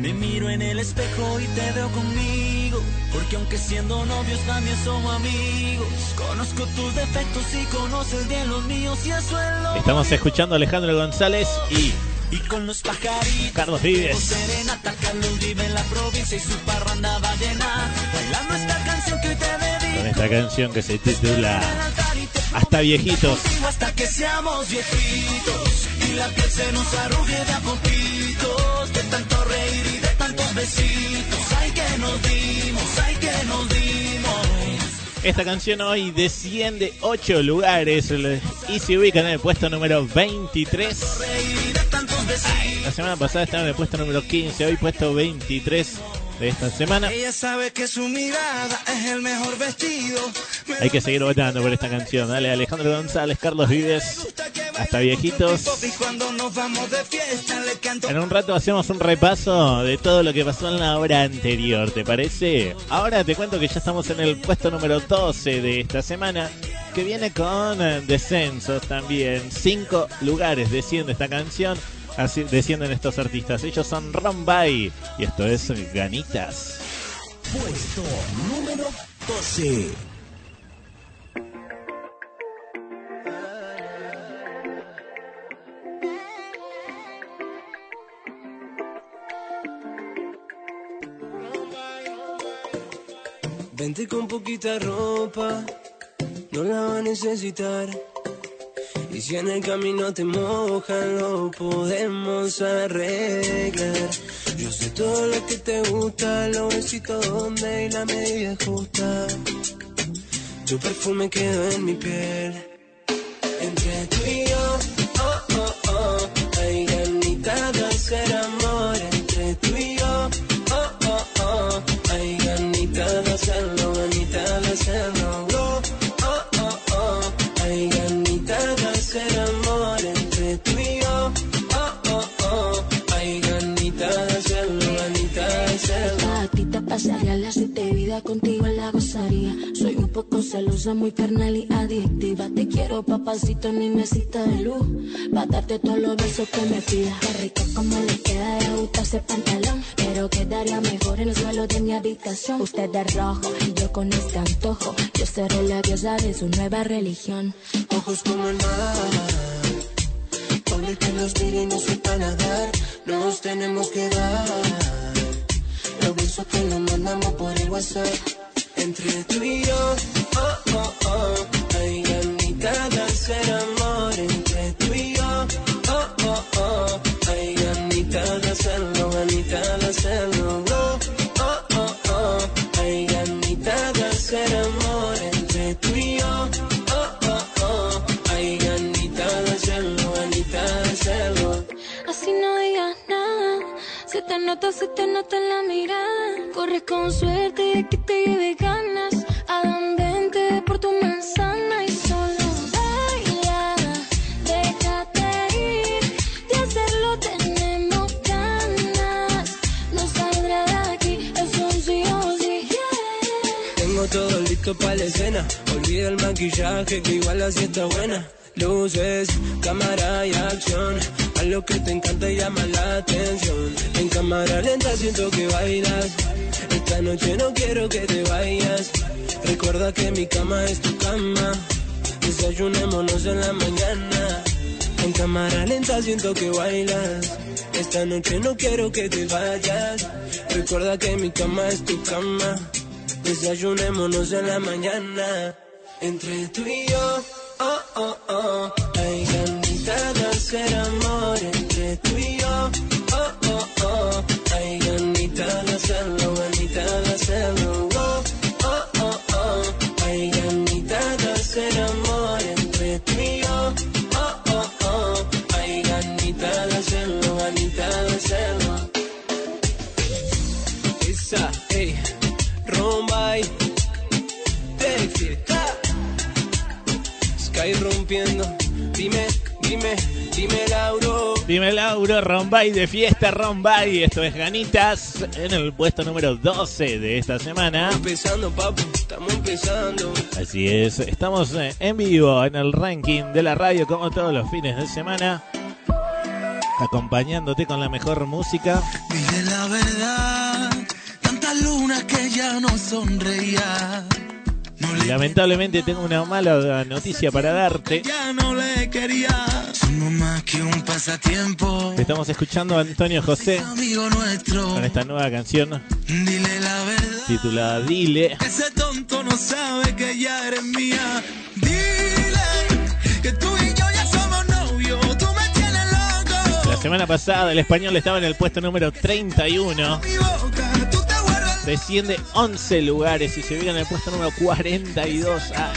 Me miro en el espejo y te veo conmigo. Porque aunque siendo novios también somos amigos. Conozco tus defectos y conoces bien los míos y eso es lo Estamos escuchando a Alejandro González y Y con los pajaritos. Carlos Vives. serenata, Carlos vive en la provincia y su parranda va llena. Bailando esta canción que hoy te dedico. con esta canción que se titula Hasta viejitos. Que seamos viejitos y la piel se nos arrugue de a poquitos de tanto reír y de tantos besitos. Ay que nos dimos, ay que nos dimos. Esta canción hoy desciende 8 lugares y se ubica en el puesto número 23. Reír y de tantos besitos. La semana pasada estaba en el puesto número 15, hoy puesto 23 de esta semana. Ella sabe que su mirada es el mejor vestido. Me Hay que seguir votando por esta canción. Dale, Alejandro González, Carlos Vives, hasta viejitos. En un rato hacemos un repaso de todo lo que pasó en la hora anterior, ¿te parece? Ahora te cuento que ya estamos en el puesto número 12 de esta semana, que viene con eh, descensos también. Cinco lugares desciende esta canción, así descienden estos artistas. Ellos son Rombay y esto es Ganitas. Puesto número 12. Vente con poquita ropa, no la va a necesitar. Si en el camino te mojan, lo podemos arreglar. Yo sé todo lo que te gusta, los besitos donde y la medida justa. Tu perfume quedó en mi piel. Vida contigo la gozaría. Soy un poco celosa, muy carnal y adictiva. Te quiero, papacito, en mi mesita de luz. Pa' darte todos los besos que me pidas. Qué rico como le queda de pantalón. Pero quedaría mejor en el suelo de mi habitación. Usted de rojo y yo con este antojo. Yo seré la diosa de su nueva religión. ojos como el mar. Ponle que nos mire y no sepa nadar. Nos tenemos que dar. Los besos que nos mandamos por el WhatsApp. Entre tú y yo, oh, oh, oh. Hay ganitas de hacer noto, se te nota en la mirada. Corres con suerte de que te lleve ganas. Adam, vente por tu manzana y solo baila. Déjate ir, de hacerlo tenemos ganas. No saldrá de aquí, es un sí o sí. Tengo todo listo para la escena. Olvida el maquillaje que igual así está buena. Luces, cámara y acción. Lo que te encanta y llama la atención. En cámara lenta siento que bailas. Esta noche no quiero que te vayas. Recuerda que mi cama es tu cama. Desayunémonos en la mañana. En cámara lenta siento que bailas. Esta noche no quiero que te vayas. Recuerda que mi cama es tu cama. Desayunémonos en la mañana. Entre tú y yo, oh, oh, oh. Hay ganitas de hacer amor. Entre tú y yo, oh, oh, oh. Hay ganitas de hacerlo, ganitas de hacerlo. Oh, oh, oh, oh. Hay ganitas de hacer amor. Entre tú y yo, oh, oh, oh. Hay ganitas de hacerlo, ganitas de hacerlo. Esa, ey, Rombay. Sky rompiendo, dime, dime, dime Lauro. Dime Lauro, Rombay de fiesta, Rombay. Esto es Ganitas en el puesto número 12 de esta semana. Empezando, papu, estamos empezando. Así es, estamos eh, en vivo en el ranking de la radio como todos los fines de semana. Acompañándote con la mejor música. Dile la verdad, tantas lunas que ya no sonreía. Lamentablemente tengo una mala noticia para darte. Estamos escuchando a Antonio José con esta nueva canción titulada Dile. Ese tonto no sabe que ya eres mía. Dile que tú y yo ya somos novios. Tú me tienes loco. La semana pasada el español estaba en el puesto número 31. Desciende 11 lugares y se ubica en el puesto número 42. Ah.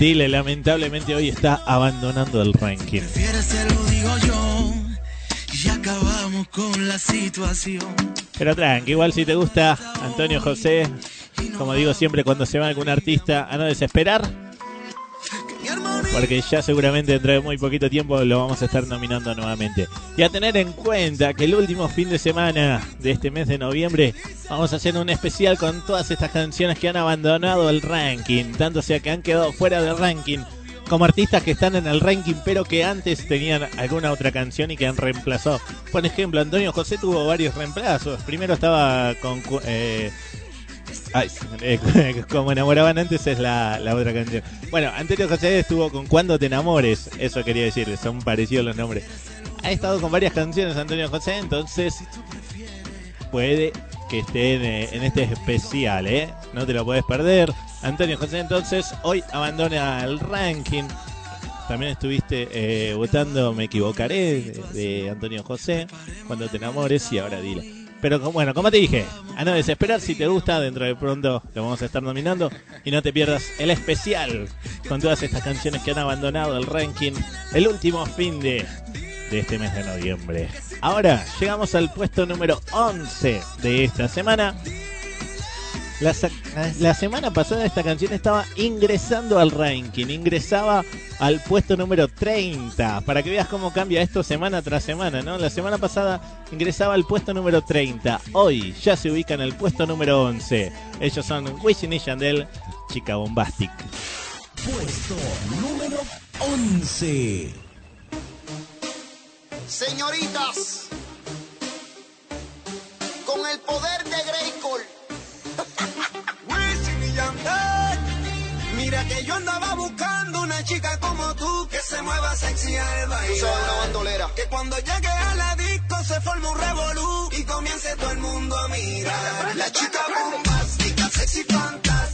Dile. Lamentablemente hoy está abandonando el ranking. Pero tranqui, igual si te gusta Antonio José, como digo siempre cuando se va algún artista, a no desesperar. Porque ya seguramente dentro de muy poquito tiempo lo vamos a estar nominando nuevamente. Y a tener en cuenta que el último fin de semana de este mes de noviembre vamos a hacer un especial con todas estas canciones que han abandonado el ranking. Tanto sea que han quedado fuera del ranking como artistas que están en el ranking pero que antes tenían alguna otra canción y que han reemplazado. Por ejemplo, Antonio José tuvo varios reemplazos. Primero estaba con... eh, Ay, eh, como enamoraban antes es la, la otra canción. Bueno, Antonio José estuvo con Cuando te enamores, eso quería decir, son parecidos los nombres. Ha estado con varias canciones Antonio José, entonces puede que esté en, eh, este especial, ¿eh? No te lo puedes perder. Antonio José, entonces, hoy abandona el ranking. También estuviste eh, votando Me Equivocaré de, de Antonio José, Cuando te enamores y ahora dile. Pero bueno, como te dije, a no desesperar, si te gusta, dentro de pronto lo vamos a estar nominando. Y no te pierdas el especial con todas estas canciones que han abandonado el ranking el último fin de, de este mes de noviembre. Ahora llegamos al puesto número 11 de esta semana. La, semana pasada esta canción estaba ingresando al ranking, ingresaba al puesto número 30, para que veas cómo cambia esto semana tras semana, ¿no? La semana pasada ingresaba al puesto número 30, hoy ya se ubica en el puesto número 11. Ellos son Wisin y Yandel, Chica Bombastic. Puesto número 11. Señoritas, con el poder de Grayskull. Wisin Mira que yo andaba buscando una chica como tú que se mueva sexy al baile. Tú sabes, una bandolera. Que cuando llegue a la disco se forme un revolú y comience todo el mundo a mirar. La chica bombástica, sexy fantástica.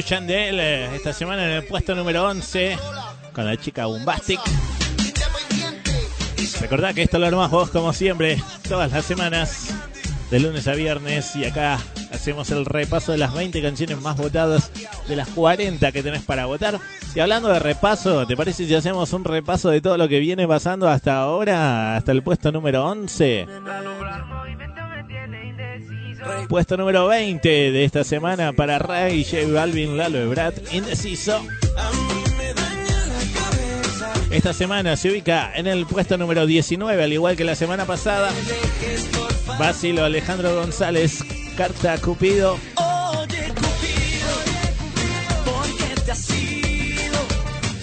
W Chandel eh, esta semana en el puesto número 11 con la chica Bombastic. Recordad que esto lo armás vos como siempre, todas las semanas, de lunes a viernes, y acá hacemos el repaso de las 20 canciones más votadas de las 40 que tenés para votar. Y hablando de repaso, ¿te parece si hacemos un repaso de todo lo que viene pasando hasta ahora, hasta el puesto número 11? Puesto número 20 de esta semana para Ray, J Balvin, Lalo Ebrat, Indeciso. Esta semana se ubica en el puesto número 19, al igual que la semana pasada. Basilo Alejandro González, Carta Cupido.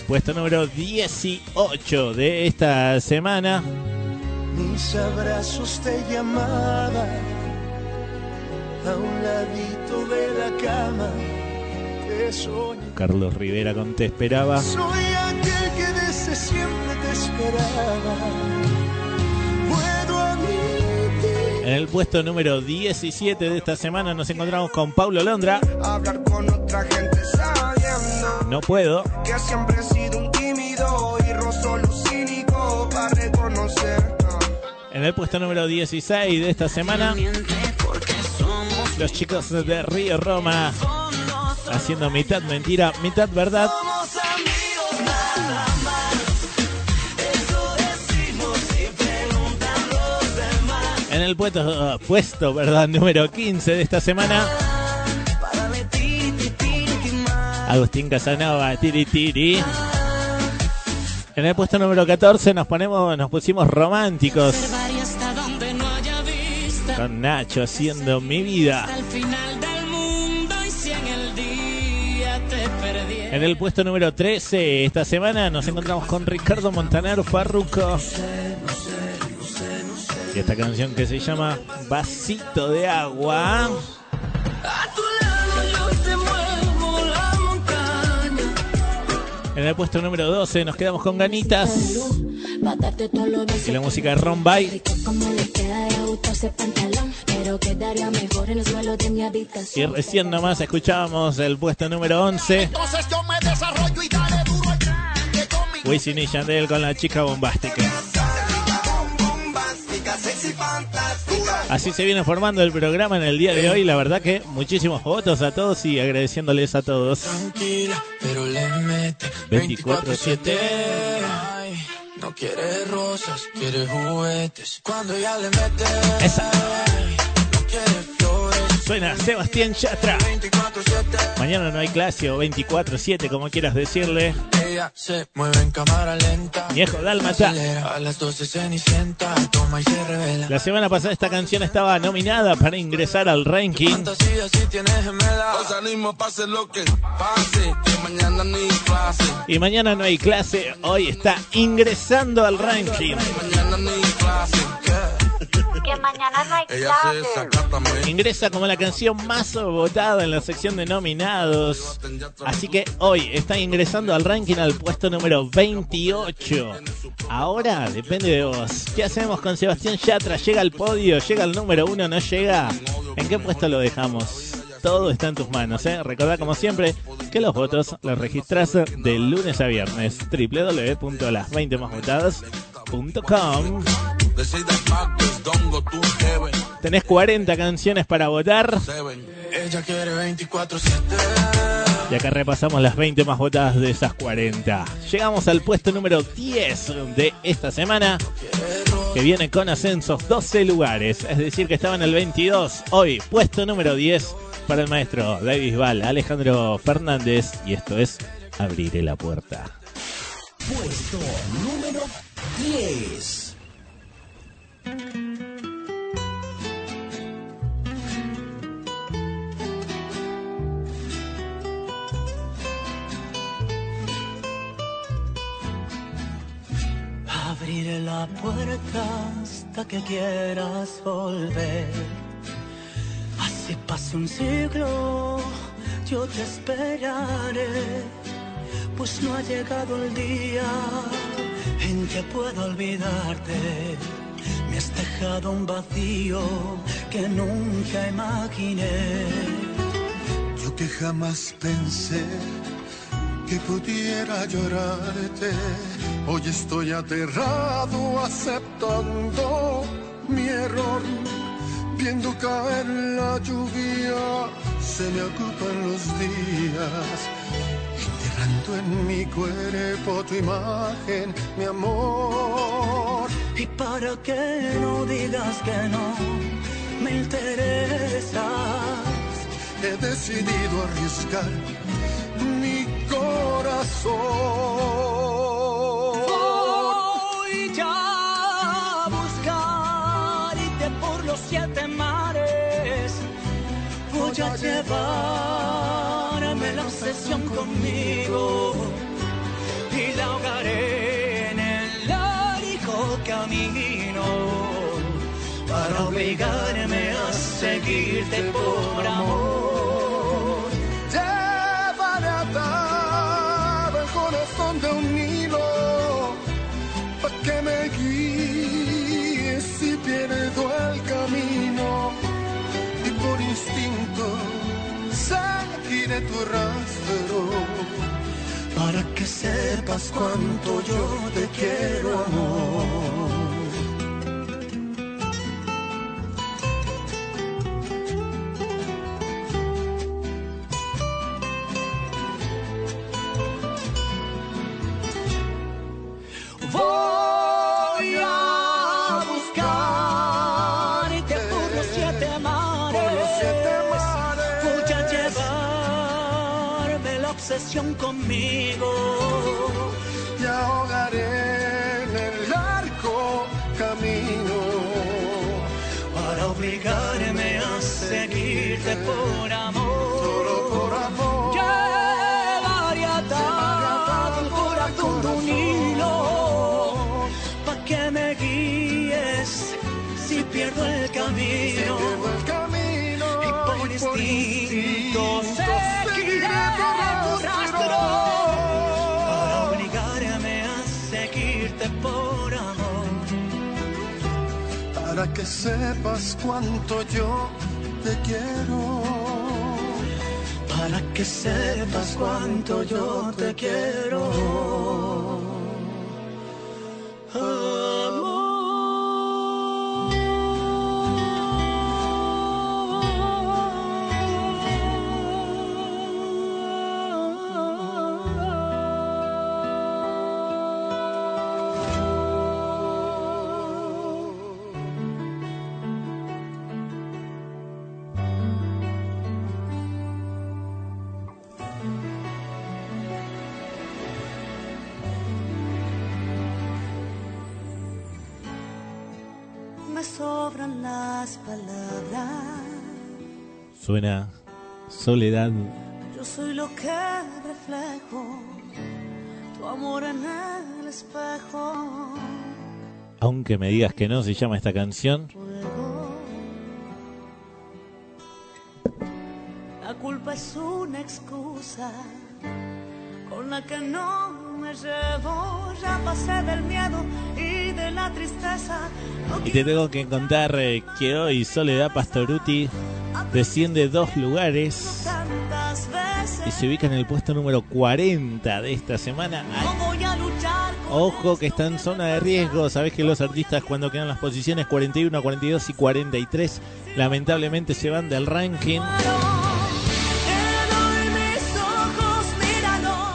Puesto número 18 de esta semana. Mis abrazos te llamaban a un ladito de la cama. Te soñé. Carlos Rivera con Te Esperaba. Soy aquel que desde siempre te esperaba. En el puesto número 17 de esta semana nos encontramos con Paulo Londra. Hablar con otra gente sabiendo No puedo. que siempre he sido un tímido y rozo lo cínico para reconocer. En el puesto número 16 de esta semana, los chicos de Río Roma haciendo mitad mentira, mitad verdad. En el puesto, puesto verdad, número 15 de esta semana. Agustín Casanova, Tiri Tiri. En el puesto número 14 nos ponemos, nos pusimos románticos con Nacho haciendo mi vida. Al final del mundo y si en el día te perdí. En el puesto número 13 esta semana nos encontramos con Ricardo Montaner Farruco. Y esta canción que se llama Vasito de Agua. En el puesto número 12 nos quedamos con Ganitas Y la música de Ron Bay. Y recién nomás escuchábamos el puesto número 11. Entonces yo me desarrollo y dale duro allá. Que con mi Wisin y Yandel con la chica bombástica. Así se viene formando el programa en el día de hoy. La verdad que muchísimos votos a todos y agradeciéndoles a todos. Tranquila, pero le mete 24/7. No quiere rosas, quiere juguetes. Cuando ella le mete, Esa. no quiere flores. Suena Sebastián. 24-7, Mañana no hay clase o 24-7, como quieras decirle. Ella se mueve en cámara lenta. Viejo Dálmata. A las 12 cenicienta, toma y se revela. La semana pasada esta canción estaba nominada para ingresar al ranking. Fantasía si tienes gemela. Os animo, pase lo que pase, que mañana ni clase. Y mañana no hay clase, hoy está ingresando al ranking. Mañana ni clase. Que mañana no hay Ella se clase. saca también. Ingresa como la canción más votada en la sección de nominados. Así que hoy está ingresando al ranking al puesto número 28. Ahora depende de vos. ¿Qué hacemos con Sebastián Yatra? ¿Llega al podio? ¿Llega al número uno? ¿No llega? ¿En qué puesto lo dejamos? todo está en tus manos. ¿eh? Recordá como siempre que los votos los registras de lunes a viernes. www.las20másvotadas.com Tenés 40 canciones para votar. Ella quiere 24-7. Y acá repasamos las 20 más votadas de esas 40. Llegamos al puesto número 10 de esta semana, que viene con ascensos 12 lugares. Es decir, que estaba en el 22. Hoy, puesto número 10 para el maestro David Val, Alejandro Fernández. Y esto es Abriré la puerta. Puesto número 10. Abriré la puerta hasta que quieras volver. Así pase un siglo, yo te esperaré. Pues no ha llegado el día en que puedo olvidarte. Me has dejado un vacío que nunca imaginé. Yo que jamás pensé que pudiera llorarte. Hoy estoy aterrado aceptando mi error. Viendo caer la lluvia, se me ocupan los días. Enterrando en mi cuerpo tu imagen, mi amor. Y para que no digas que no me interesas, He decidido arriesgar mi corazón. voy ya a buscarte por los siete mares. Voy a llevarme la obsesión conmigo y la ahogaré en el largo camino para obligarme a seguirte por amor. Sepas cuánto yo te quiero, amor. Obsesión conmigo. y ahogaré en el largo camino para obligarme a seguirte por amor. Solo por amor. Llevaré atado corazón de un hilo para que me guíes si pierdo el camino. el camino y por instinto para que sepas cuánto yo te quiero. Para que sepas cuánto yo te quiero. Suena Soledad. Yo soy lo que reflejo. Tu amor en el espejo. Aunque me digas que no, se llama esta canción. La culpa es una excusa con la que no me llevo. Ya pasé del miedo y de la tristeza. No Y te tengo que contar eh, que hoy Soledad Pastoruti desciende dos lugares y se ubica en el puesto número 40 de esta semana. Ojo que está en zona de riesgo. Sabés que los artistas cuando quedan las posiciones 41, 42 y 43 lamentablemente se van del ranking.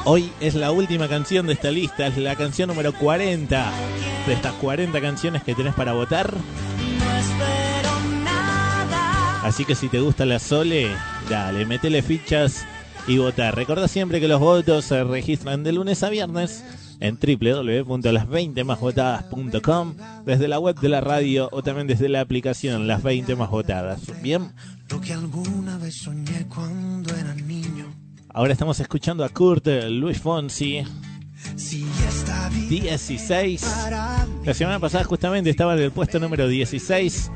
Hoy es la última canción de esta lista, es la canción número 40 de estas 40 canciones que tenés para votar. Así que si te gusta la Sole, dale, metele fichas y vota. Recordá siempre que los votos se registran de lunes a viernes en www.las20másvotadas.com, desde la web de la radio o también desde la aplicación Las 20 Más Votadas. Bien, ahora estamos escuchando a Kurt eh, Luis Fonsi, 16. para mí La semana pasada justamente estaba en el puesto número 16.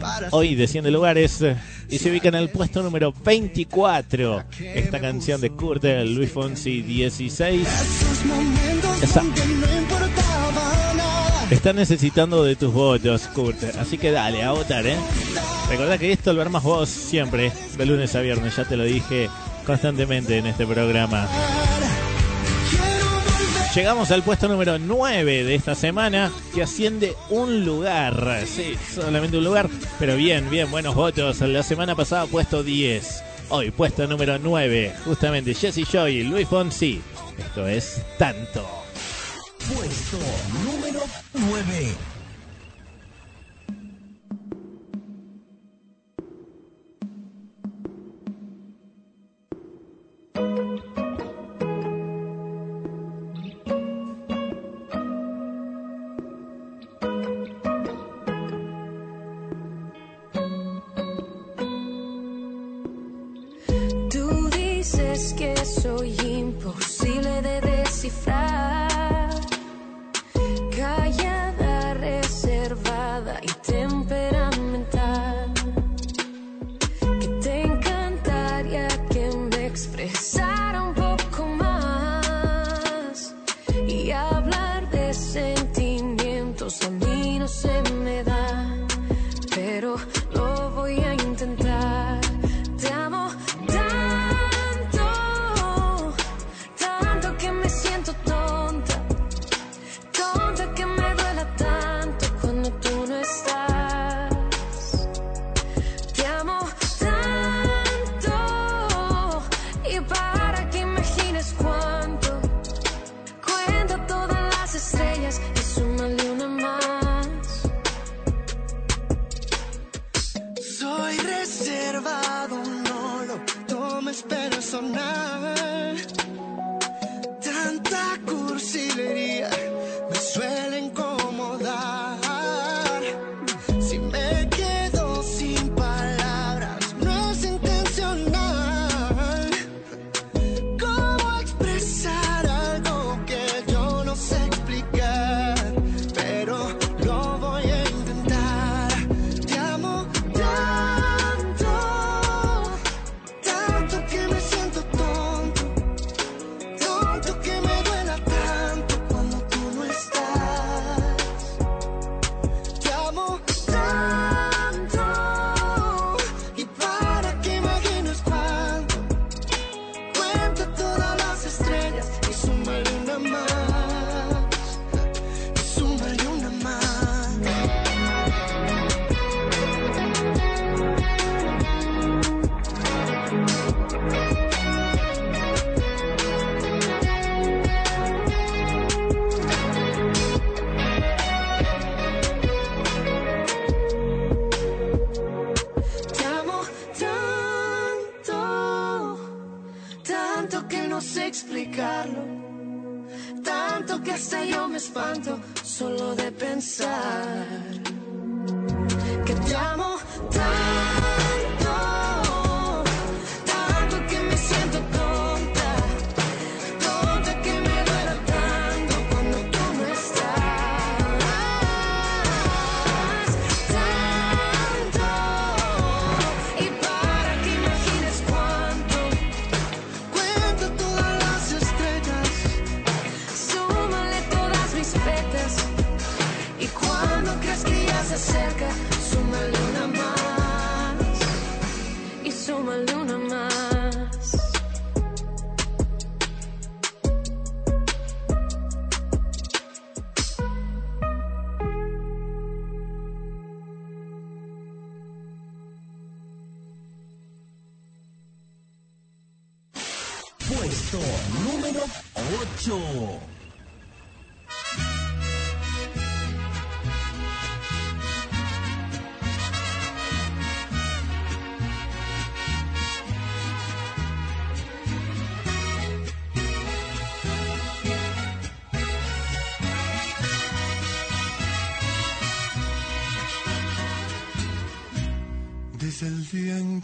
para Hoy desciende lugares y se ubica en el puesto número 24. Esta canción de Kurt eh, Luis Fonsi 16. esos momentos Esa. donde no importaba nada. Está necesitando de tus votos, Kurt. Así que dale, a votar, ¿eh? Recordá que esto lo armas vos siempre, de lunes a viernes. Ya te lo dije constantemente en este programa. Llegamos al puesto número 9 de esta semana, que asciende un lugar. Sí, solamente un lugar, pero bien, bien, buenos votos. La semana pasada puesto 10. Hoy puesto número 9, justamente Jesse Joy, Luis Fonsi. Esto es tanto. Puesto número 9.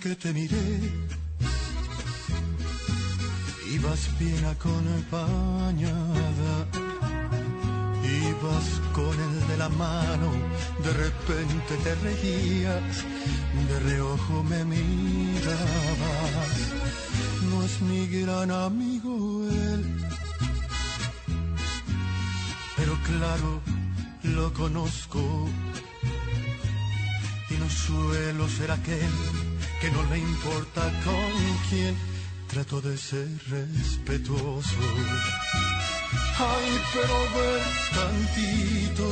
Que te miré, ibas bien acompañada. Ibas con el de la mano, de repente te reías, de reojo me mirabas. No es mi gran amigo él, pero claro, lo conozco y no suelo ser aquel que no le importa con quién trato de ser respetuoso. Ay, pero ven tantito.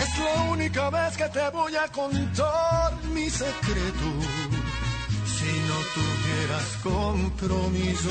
Es la única vez que te voy a contar mi secreto. Si no tuvieras compromiso,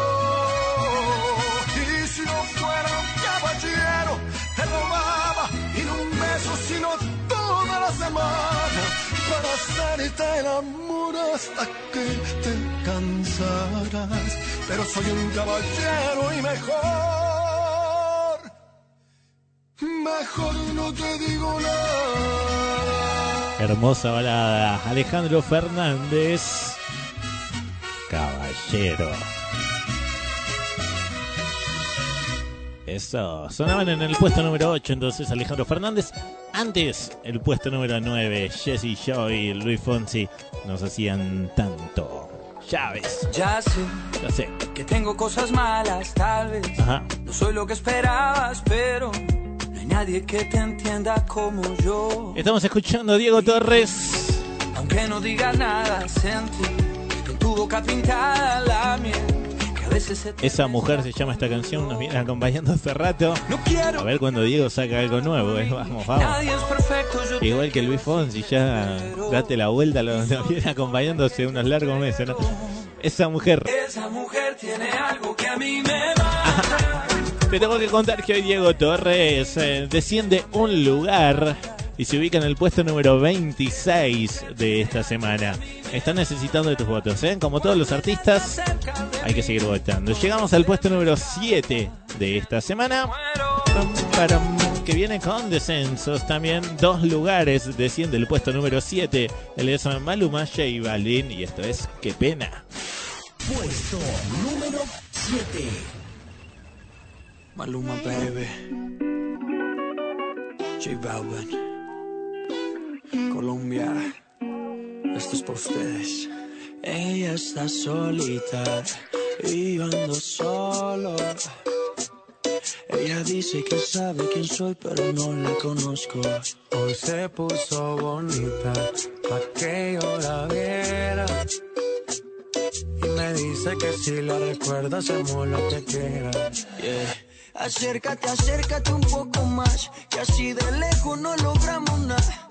Para hacerte el amor hasta que te cansarás. Pero soy un caballero y mejor, mejor no te digo nada. Hermosa balada. Alejandro Fernández. Caballero. Eso. Sonaban en el puesto número 8 entonces Alejandro Fernández. Antes, el puesto número 9, Jesse Joy y Luis Fonsi nos hacían tanto. Llaves. Ya sé, Ya sé. que tengo cosas malas, tal vez. Ajá. No soy lo que esperabas, pero no hay nadie que te entienda como yo. Estamos escuchando a Diego Torres. Aunque no digas nada, sentí con tu boca pintada la miel. Esa mujer se llama esta canción, nos viene acompañando hace rato. A ver cuando Diego saca algo nuevo, eh. vamos, vamos. Igual que Luis Fonsi, ya date la vuelta, lo, nos viene acompañando hace unos largos meses, ¿no? Esa mujer. Esa mujer tiene algo que a mí me mata. Te tengo que contar que hoy Diego Torres eh, desciende un lugar y se ubica en el puesto número 26 de esta semana. están necesitando de tus votos. ¿eh? Como todos los artistas, hay que seguir votando. Llegamos al puesto número 7 de esta semana. Que viene con descensos también. Dos lugares desciende el puesto número 7. Él es Maluma J Balvin. Y esto es Qué pena. Puesto número 7. Maluma, baby. J. Colombia. Esto es por ustedes. Ella está solita y yo ando solo. Ella dice que sabe quién soy, pero no la conozco. Hoy se puso bonita pa' que yo la viera. Y me dice que si la recuerda hacemos lo que quiera. Acércate, acércate un poco más, que así de lejos no logramos nada.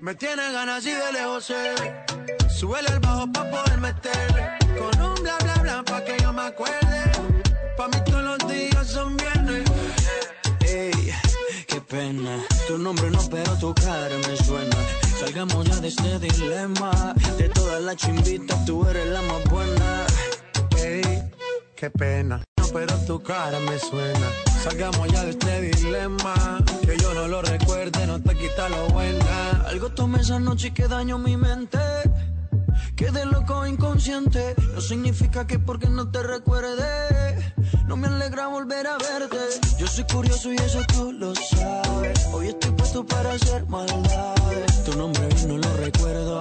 Me tiene ganas y de lejos sé. Súbele al bajo pa' poder meterle. Con un bla bla bla pa' que yo me acuerde. Pa' mí todos los días son viernes. Ey, qué pena. Tu nombre no, pero tu cara me suena. Salgamos ya de este dilema. De todas las chimbitas, tú eres la más buena. Ey, qué pena. No, pero tu cara me suena. Salgamos ya de este dilema. Que yo no lo recuerde, no te quita lo buena. Algo tomé esa noche que dañó mi mente. Quedé loco inconsciente. No significa que porque no te recuerde. No me alegra volver a verte. Yo soy curioso y eso tú lo sabes. Hoy estoy puesto para hacer maldades. Tu nombre no lo recuerdo.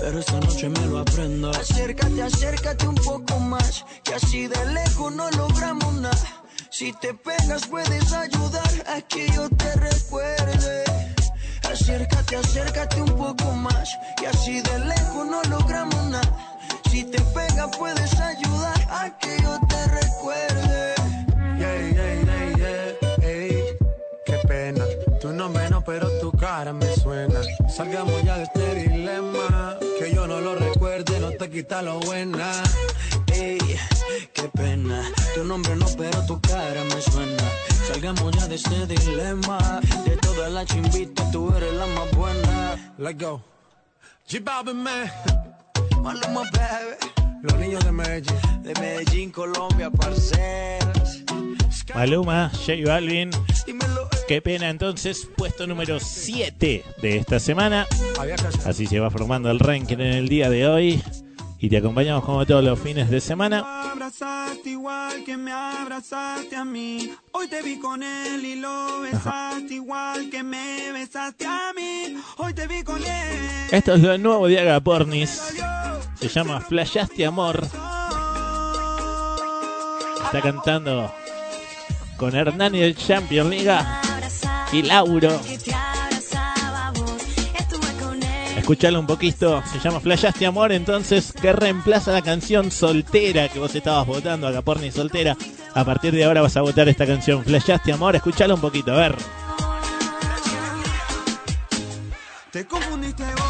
Pero esta noche me lo aprendo. Acércate, acércate un poco más, que así de lejos no logramos nada. Si te pegas puedes ayudar a que yo te recuerde. Acércate, acércate un poco más, y así de lejos no logramos nada. Si te pegas puedes ayudar a que yo te recuerde. Yeah, yeah, yeah. Ey, qué pena. Nombre no, pero tu cara me suena. Salgamos ya de este dilema. Que yo no lo recuerde, no te quita lo buena. Ey, qué pena. Tu nombre no, pero tu cara me suena. Salgamos ya de este dilema. De todas las chimbitas, tú eres la más buena. Let's go. J Balvin, man. Maluma, baby. Los niños de Medellín. De Medellín, Colombia, parceros. Maluma, J Balvin. Qué pena entonces, puesto número 7 de esta semana. Así se va formando el ranking en el día de hoy. Y te acompañamos como todos los fines de semana. abrazaste igual que me abrazaste a mí. Hoy te vi con él y lo besaste igual que me besaste a mí. Hoy te vi con él. Esto es lo nuevo de Agapornis. Se llama Flashaste Amor. Está cantando con Hernani del Champion Liga y Lauro. Escuchalo un poquito, se llama Flashaste Amor, entonces que reemplaza la canción Soltera que vos estabas votando, Agaporni Soltera. A partir de ahora vas a votar esta canción, Flashaste Amor, escuchalo un poquito, a ver. Te confundiste vos,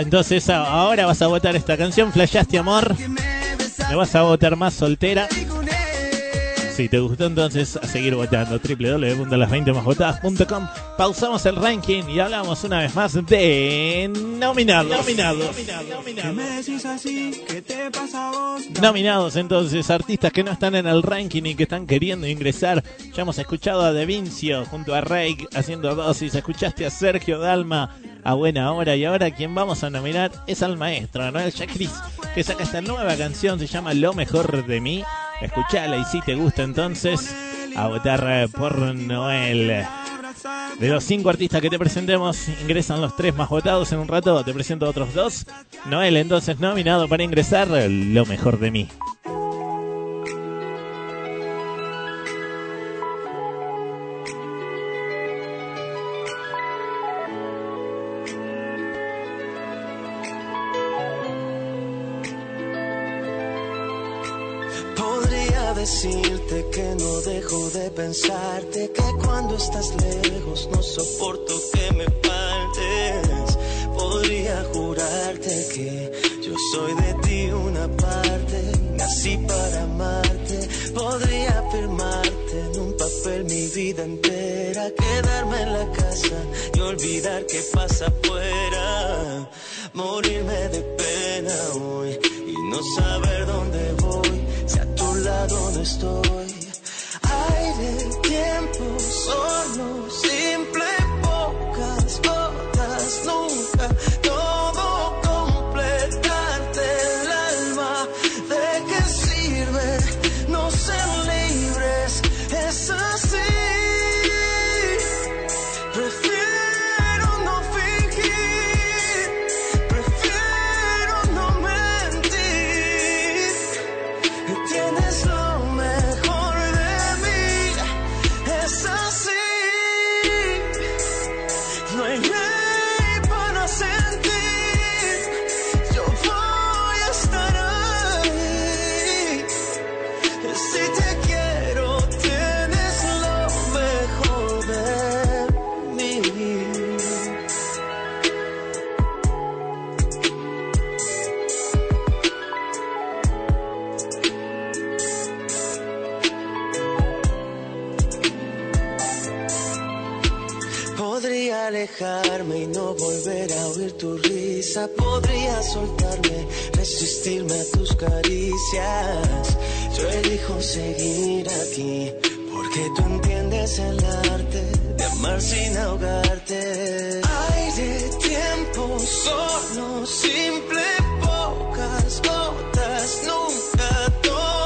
entonces ahora vas a votar esta canción, Flashaste Amor. Me vas a votar más soltera. Si te gustó entonces a seguir votando www.las20másvotadas.com Pausamos el ranking y hablamos una vez más de nominados. Nominados. Nominados entonces, artistas que no están en el ranking y que están queriendo ingresar. Ya hemos escuchado a De Vincio junto a Rake haciendo dosis. Escuchaste a Sergio Dalma a buena hora. Y ahora quien vamos a nominar es al maestro, Noel Chacris, que saca esta nueva canción, se llama Lo Mejor de Mí. Escuchala y si te gusta entonces, a votar por Noel. De los cinco artistas que te presentemos, ingresan los tres más votados. En un rato te presento otros dos. Noel, entonces, nominado para ingresar Lo Mejor de Mí. Pensarte, que cuando estás lejos no soporto que me faltes. Podría jurarte que yo soy de ti una parte, nací para amarte. Podría firmarte en un papel mi vida entera, quedarme en la casa y olvidar que pasa afuera. Morirme de pena hoy y no saber dónde voy, si a tu lado no estoy. Aire, tiempo, solo, simple, alejarme y no volver a oír tu risa. Podría soltarme, resistirme a tus caricias. Yo elijo seguir aquí porque tú entiendes el arte de amar sin ahogarte. Aire, tiempo, solo, simple, pocas gotas, nunca todo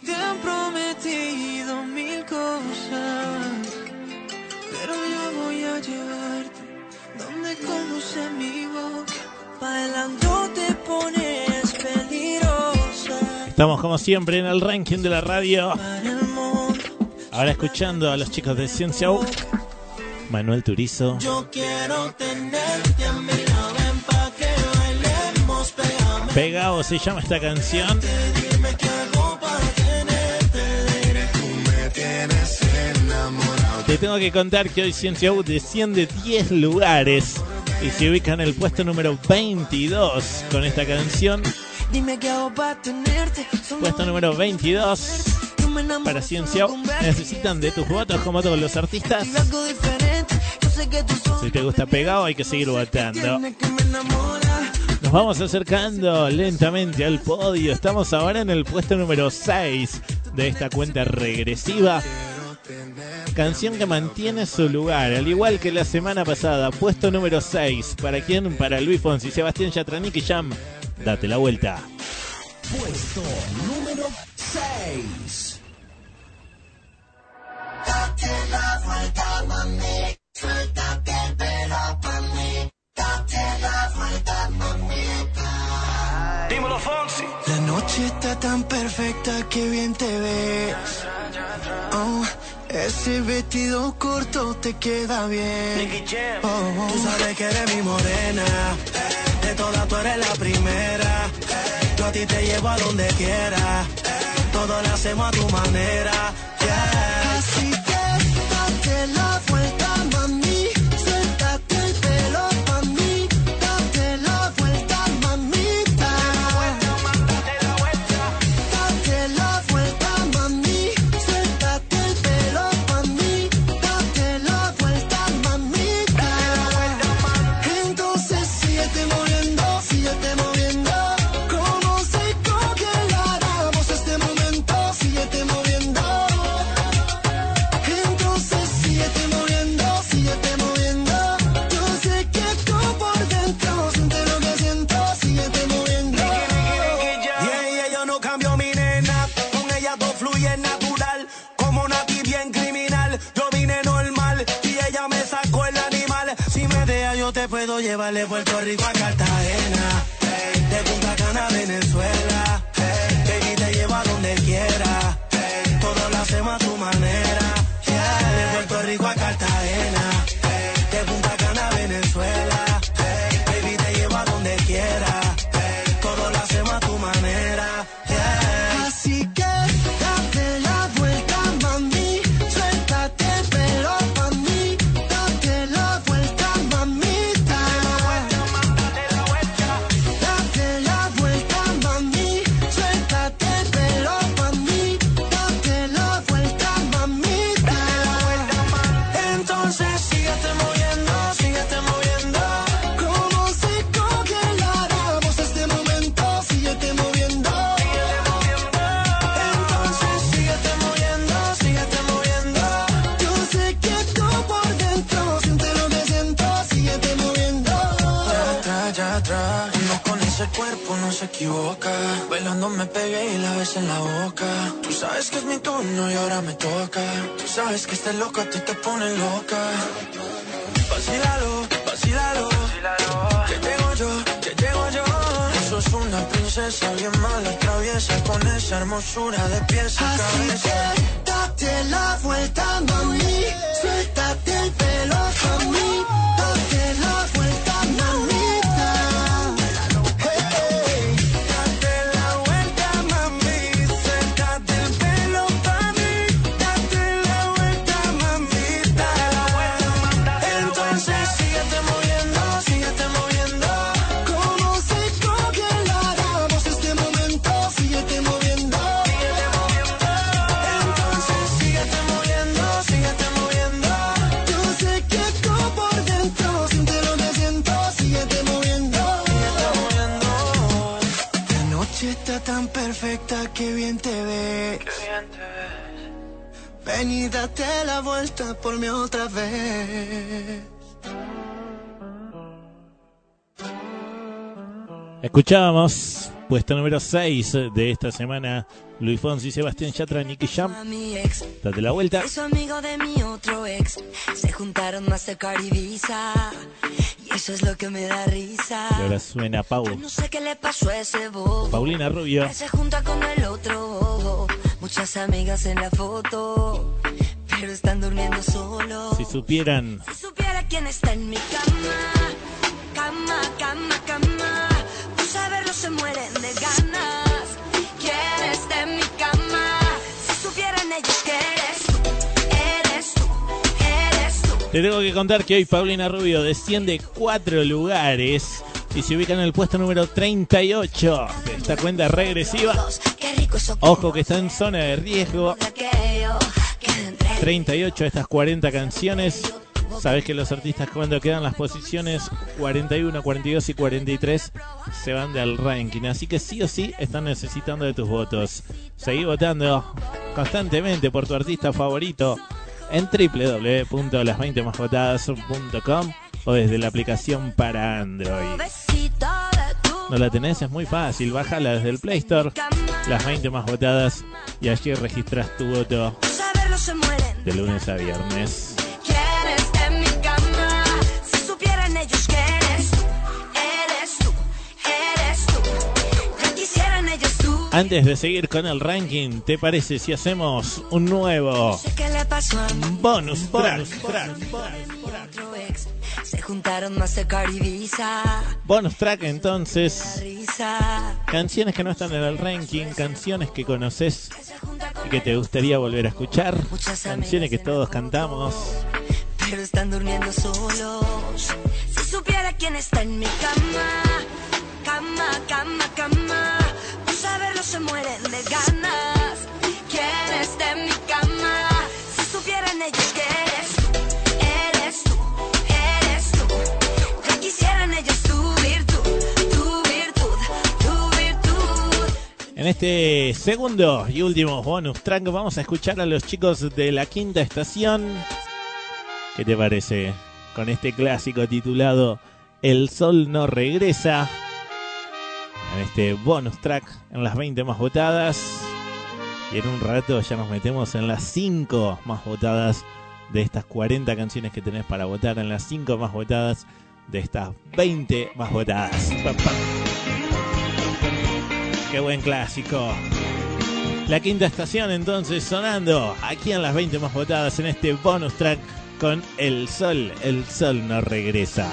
que te han prometido mil cosas, pero yo voy a llevarte donde conduce mi boca. Bailando te pones peligrosa. Estamos como siempre en el ranking de la radio. Ahora escuchando a los chicos de Ciencia U. Manuel Turizo. yo quiero tenerte a mi lado, ven pa' que bailemos, pégame. Pegado se llama esta canción. Te tengo que contar que hoy Ciencia U desciende 10 lugares y se ubica en el puesto número 22 con esta canción. Dime qué hago para tenerte. Puesto número 22 tú me enamoras, para Ciencia U. Necesitan de tus votos como todos los artistas. Si te gusta pegado hay que seguir votando. Nos vamos acercando lentamente al podio. Estamos ahora en el puesto número 6 de esta cuenta regresiva. Canción que mantiene su lugar, al igual que la semana pasada. Puesto número 6. ¿Para quién? Para Luis Fonsi, Sebastián Yatranik y Jam. Date la vuelta. Puesto número 6. Date la vuelta, mami. Suéltate el pelo pa' mí. Date la vuelta, mamita. Dímelo, Fonsi. La noche está tan perfecta que bien te ves. Oh, ese vestido corto te queda bien. Oh, tú sabes que eres mi morena. De todas tú eres la primera. Yo a ti te llevo a donde quiera. Todo lo hacemos a tu manera. Yeah. Así que date la vuelta, puedo llevar de Puerto Rico a Cartagena. Hey, de Punta Cana a Venezuela. Hey, baby, te llevo a donde quiera. Hey, todo lo hacemos a tu manera. Equivoca. Bailando me pegué y la ves en la boca. Tú sabes que es mi turno y ahora me toca. Tú sabes que este loco a ti te pone loca. Vacílalo, vacílalo. Que llego yo, que llego yo. Tú sos una princesa bien mala, traviesa. Con esa hermosura de pies a Así cabeza. que date la vuelta, mami. Suéltate el pelo pa' otra vez. Escuchábamos Puesto número 6 de esta semana, Luis Fonsi, Sebastián Yatra, Nicky Jam. Date la vuelta. es amigo de mi otro ex. Se juntaron Mastercard y Visa. Y eso es lo que me da risa. Y ahora suena Pau. No sé qué le pasó a ese bobo. Paulina Rubio. Que se junta con el otro bobo. Muchas amigas en la foto. Pero están durmiendo solos. Si supieran Si supiera quién está en mi cama, cama, cama, cama, por saberlo se mueren de ganas. ¿Quién está en mi cama? Si supieran ellos que eres tú, eres tú, eres tú. Te tengo que contar que hoy Paulina Rubio desciende cuatro lugares y se ubica en el puesto número 38 de esta cuenta regresiva. Ojo que está en zona de riesgo. 38 de estas 40 canciones. Sabes que los artistas cuando quedan las posiciones 41, 42 y 43 se van del ranking. Así que sí o sí están necesitando de tus votos. Seguí votando constantemente por tu artista favorito en www.las20másvotadas.com o desde la aplicación para Android. ¿No la tenés? Es muy fácil. Bájala desde el Play Store, las 20 más votadas, y allí registras tu voto de lunes a viernes. Antes de seguir con el ranking, ¿te parece si hacemos un nuevo ¿Qué le pasó a mi bonus track? Se juntaron. Bonus track entonces, canciones que no están en el ranking, canciones que conoces y que te gustaría volver a escuchar, canciones que todos cantamos. Pero están durmiendo solos. Si supiera quién está en mi cama, cama, cama, cama, saberlo se mueren de ganas. ¿Quién está en mi cama? Si supieran ellos que eres tú, eres tú, eres tú. Ya quisieran ellos tu virtud, tu virtud, tu virtud. En este segundo y último bonus track vamos a escuchar a los chicos de la quinta estación. ¿Qué te parece? Con este clásico titulado El Sol no regresa. En este bonus track en las 20 más votadas. Y en un rato ya nos metemos en las 5 más votadas de estas 40 canciones que tenés para votar. En las 5 más votadas de estas 20 más votadas. Qué buen clásico. La quinta estación entonces sonando aquí en las 20 más votadas en este bonus track con El Sol. El Sol no regresa.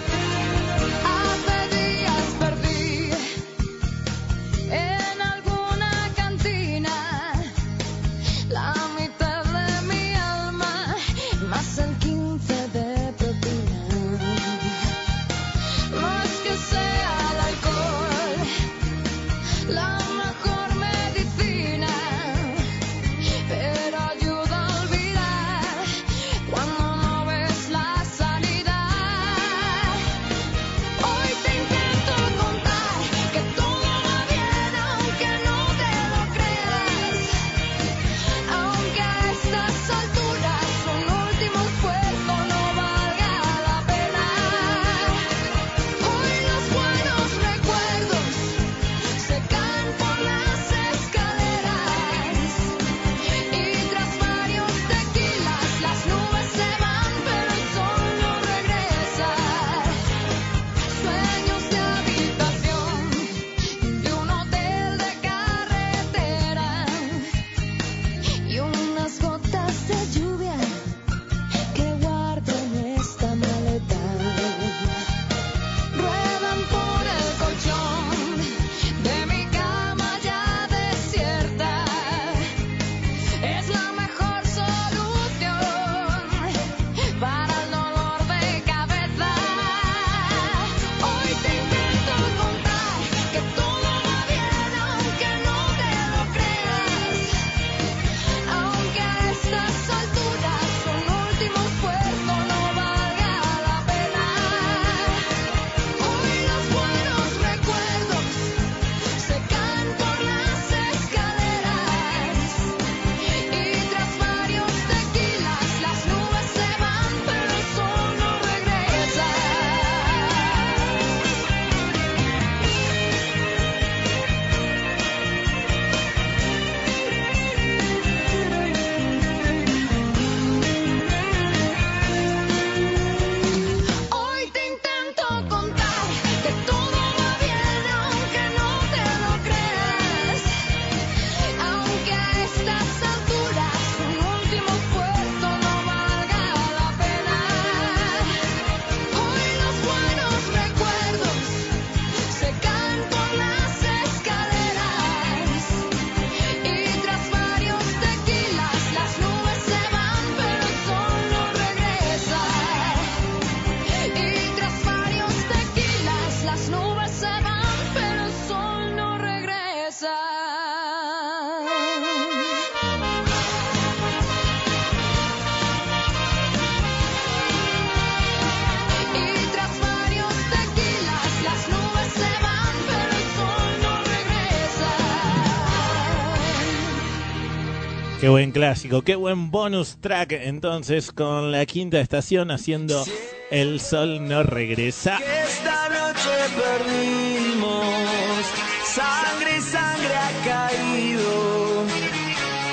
Qué buen clásico, qué buen bonus track entonces con la quinta estación haciendo El Sol no regresa. Esta noche perdimos, sangre y sangre ha caído,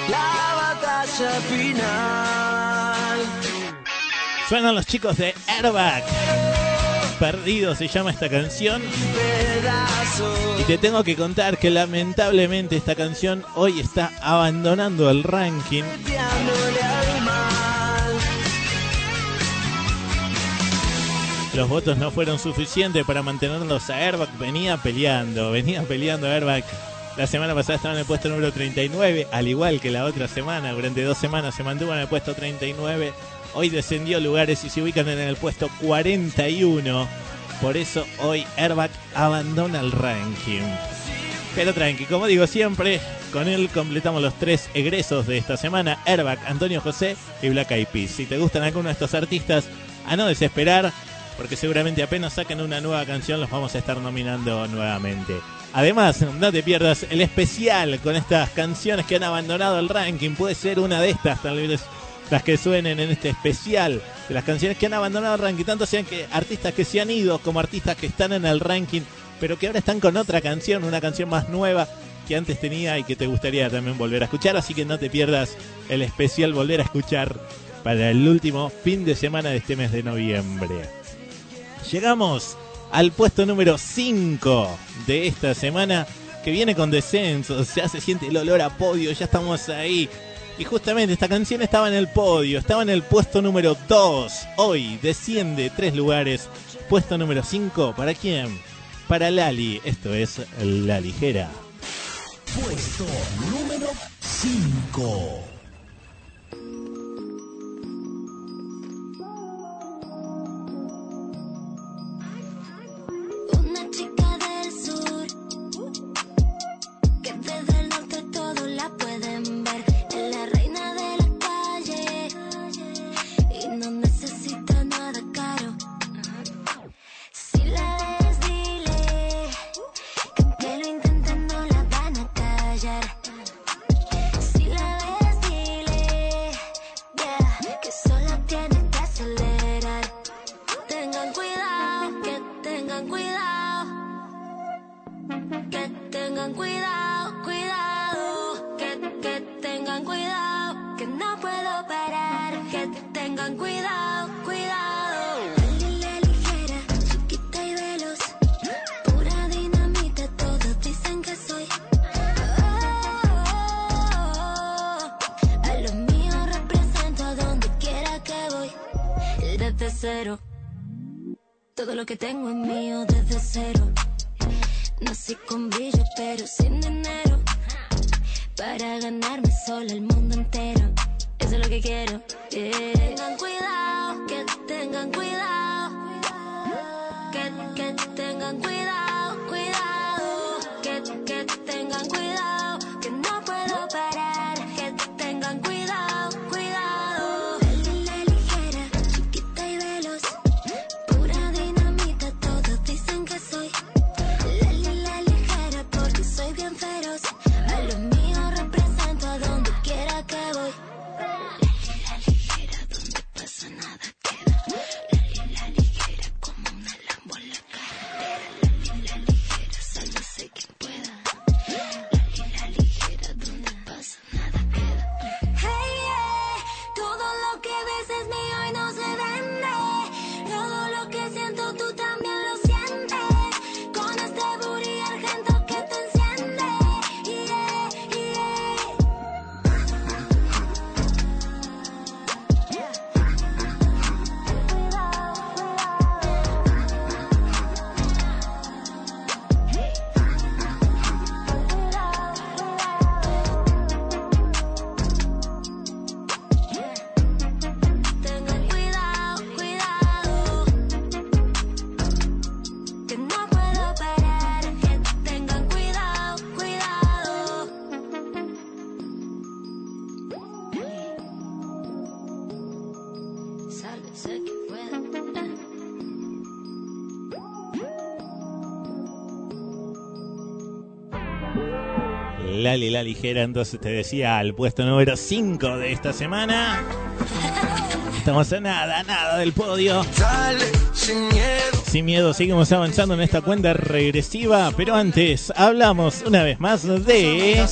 la batalla final. Suenan los chicos de Airbag. Perdido se llama esta canción. Y te tengo que contar que lamentablemente esta canción hoy está abandonando el ranking. Los votos no fueron suficientes para mantenerlos a Airbag. Venía peleando, venía peleando Airbag. La semana pasada estaba en el puesto número 39, al igual que la otra semana. Durante dos semanas se mantuvo en el puesto 39. Hoy descendió lugares y se ubican en el puesto 41. Por eso hoy Airbag abandona el ranking. Pero tranqui, como digo siempre, con él completamos los tres egresos de esta semana: Airbag, Antonio José y Black Eyed Peas. Si te gustan alguno de estos artistas, a no desesperar, porque seguramente apenas saquen una nueva canción, los vamos a estar nominando nuevamente. Además, no te pierdas el especial con estas canciones que han abandonado el ranking. Puede ser una de estas, tal vez las que suenen en este especial de las canciones que han abandonado el ranking, tanto sean que artistas que se han ido como artistas que están en el ranking, pero que ahora están con otra canción, una canción más nueva que antes tenía y que te gustaría también volver a escuchar, así que no te pierdas el especial volver a escuchar para el último fin de semana de este mes de noviembre. Llegamos al puesto número 5 de esta semana que viene con descenso, ya se siente el olor a podio, ya estamos ahí. Y justamente esta canción estaba en el podio, estaba en el puesto número 2. Hoy desciende tres lugares. Puesto número 5, ¿para quién? Para Lali, esto es La Ligera. Puesto número 5. La ligera, entonces te decía al puesto número 5 de esta semana. Estamos a nada, nada del podio. Dale, sin miedo. Sin miedo, seguimos avanzando en esta cuenta regresiva, pero antes hablamos una vez más de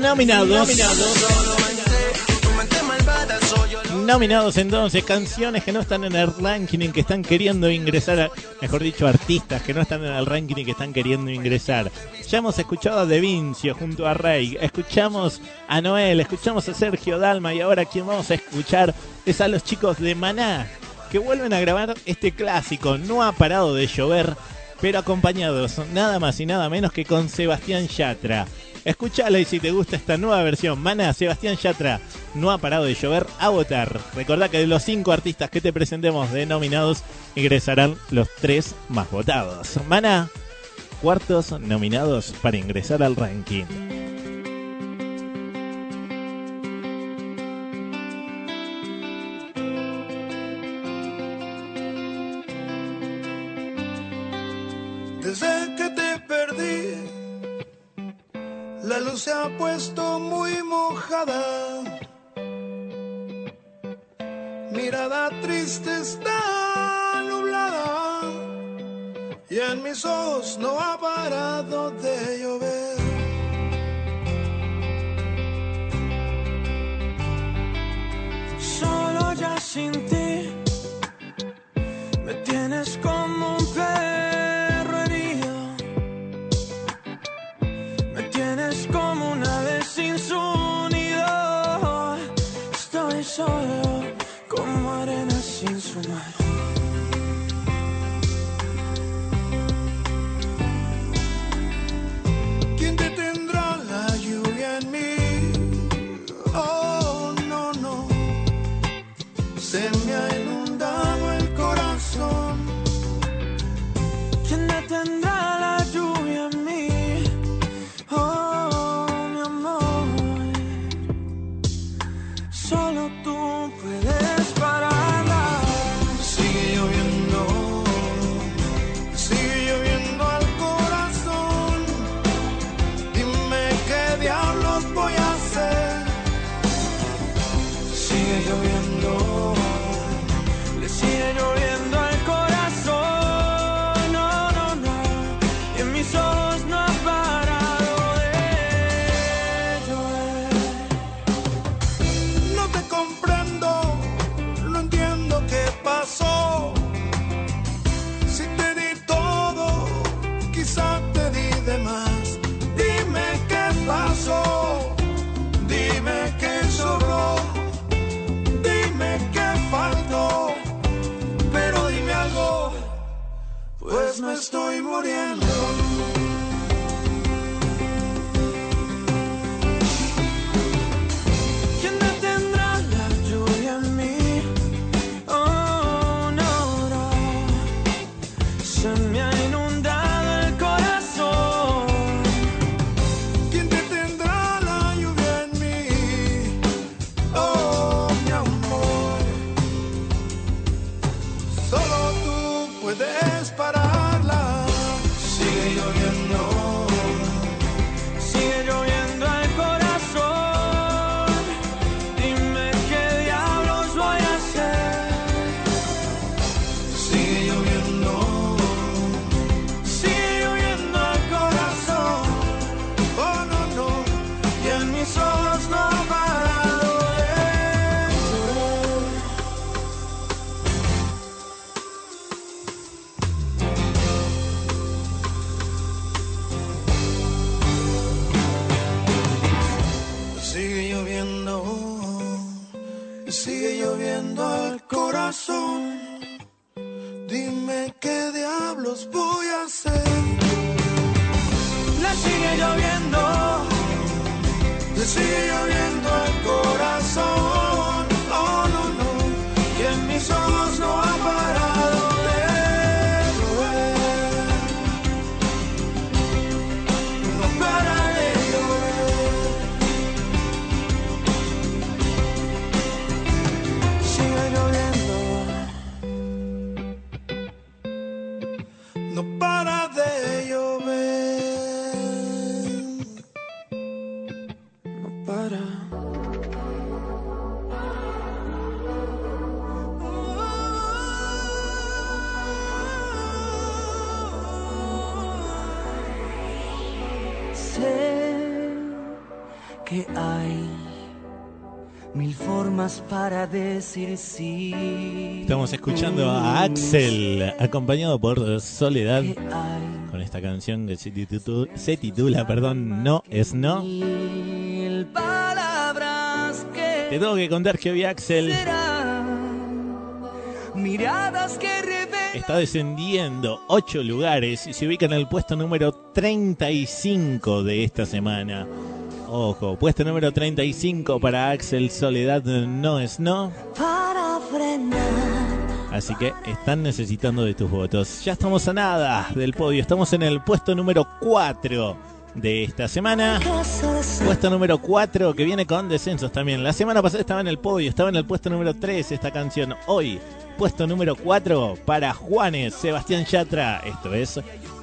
nominados. Nominados entonces, canciones que no están en el ranking y que están queriendo ingresar, mejor dicho, artistas que no están en el ranking y que están queriendo ingresar. Ya hemos escuchado a De Vincio junto a Rey, escuchamos a Noel, escuchamos a Sergio Dalma y ahora quien vamos a escuchar es a los chicos de Maná, que vuelven a grabar este clásico, no ha parado de llover, pero acompañados nada más y nada menos que con Sebastián Yatra. Escúchala y si te gusta esta nueva versión, Mana, Sebastián Yatra, no ha parado de llover, a votar. Recordá que de los cinco artistas que te presentemos de nominados, ingresarán los tres más votados. Mana, cuartos nominados para ingresar al ranking. Puesto muy mojada. Mirada triste está nublada y en mis ojos no ha parado de llover. Decir sí. Estamos escuchando a Axel, acompañado por Soledad, con esta canción que se titula, se titula perdón, No es No. Te tengo que contar que hoy Axel está descendiendo 8 lugares y se ubica en el puesto número 35 de esta semana. Ojo, puesto número 35 para Axel Soledad No es No. Así que están necesitando de tus votos. Ya estamos a nada del podio. Estamos en el puesto número 4 de esta semana. Puesto número 4 que viene con descensos también. La semana pasada estaba en el podio, estaba en el puesto número 3 esta canción. Hoy, puesto número 4 para Juanes, Sebastián Yatra. Esto es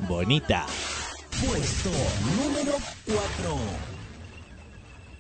Bonita. Puesto número 4.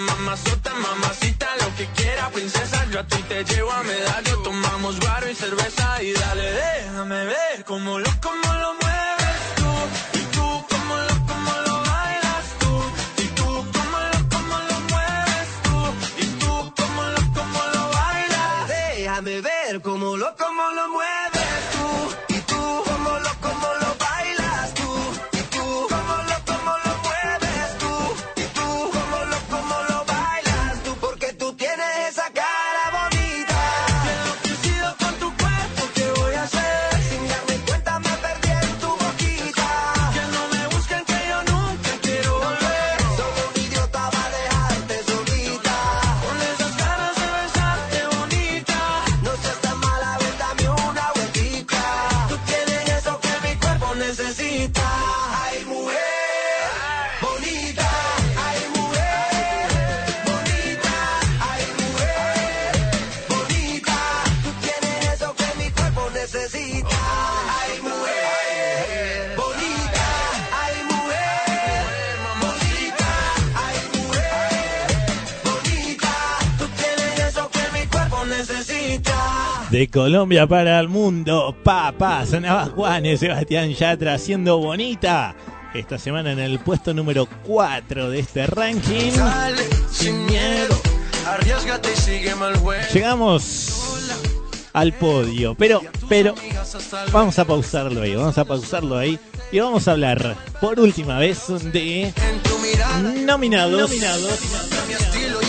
cabeza, mamá, mazota, mamacita, lo que quiera, princesa. Yo a ti te llevo a medallo, tomamos guaro y cerveza y dale, déjame ver cómo lo, cómo De Colombia para el mundo, papá, sonaba Juanes, Sebastián Yatra haciendo bonita. Esta semana en el puesto número 4 de este ranking. Dale, sin miedo, arriesgate y sigue mal. Llegamos al podio, pero, pero, vamos a pausarlo ahí, vamos a pausarlo ahí y vamos a hablar por última vez de nominados. Mi estilo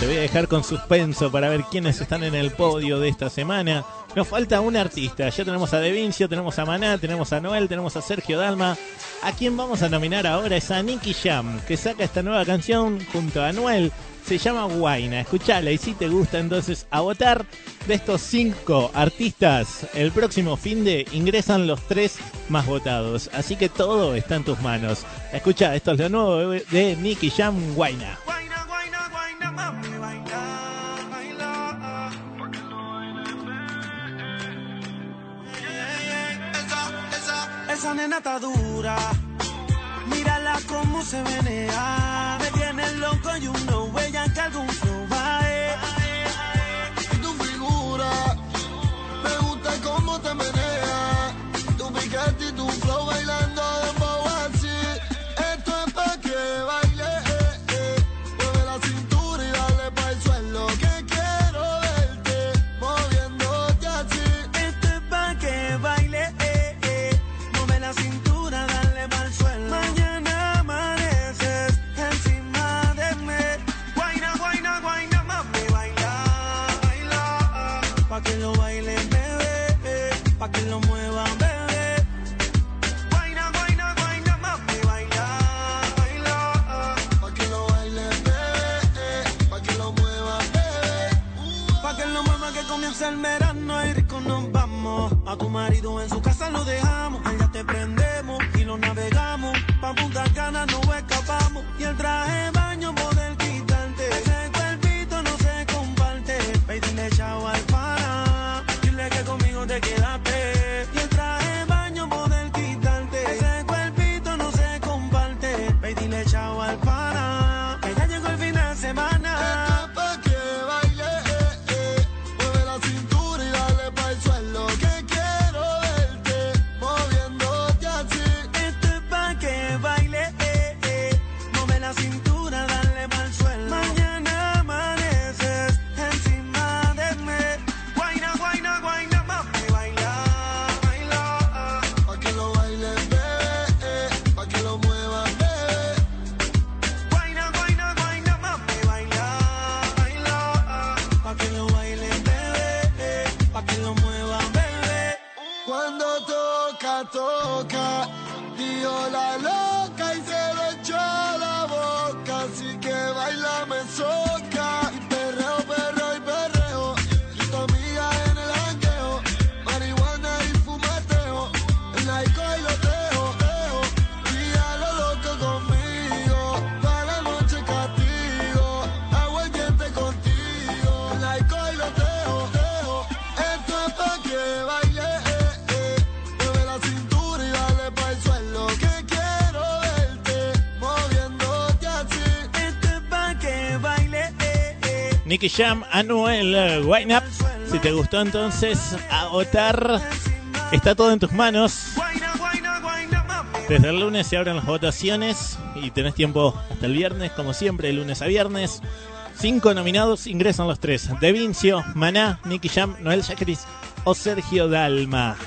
Te voy a dejar con suspenso para ver quiénes están en el podio de esta semana. Nos falta un artista. Ya tenemos a De Vincio, tenemos a Maná, tenemos a Noel, tenemos a Sergio Dalma. A quien vamos a nominar ahora es a Nicky Jam, que saca esta nueva canción junto a Noel. Se llama Guaina. Escuchala y si te gusta, entonces a votar de estos cinco artistas. El próximo fin de ingresan los tres más votados. Así que todo está en tus manos. Escucha, esto es lo nuevo de Nicky Jam, Guaina. Esa nena está dura. Mírala cómo se menea. Me tiene loco y uno huella que algún flow va Y Nicky Jam, Anuel, eh, Wine Up. Si te gustó entonces, a votar. Está todo en tus manos. Desde el lunes se abren las votaciones y tenés tiempo hasta el viernes, como siempre, de lunes a viernes. Cinco nominados ingresan los tres: De Vincio, Maná, Nicky Jam, Noel Jacris o Sergio Dalma.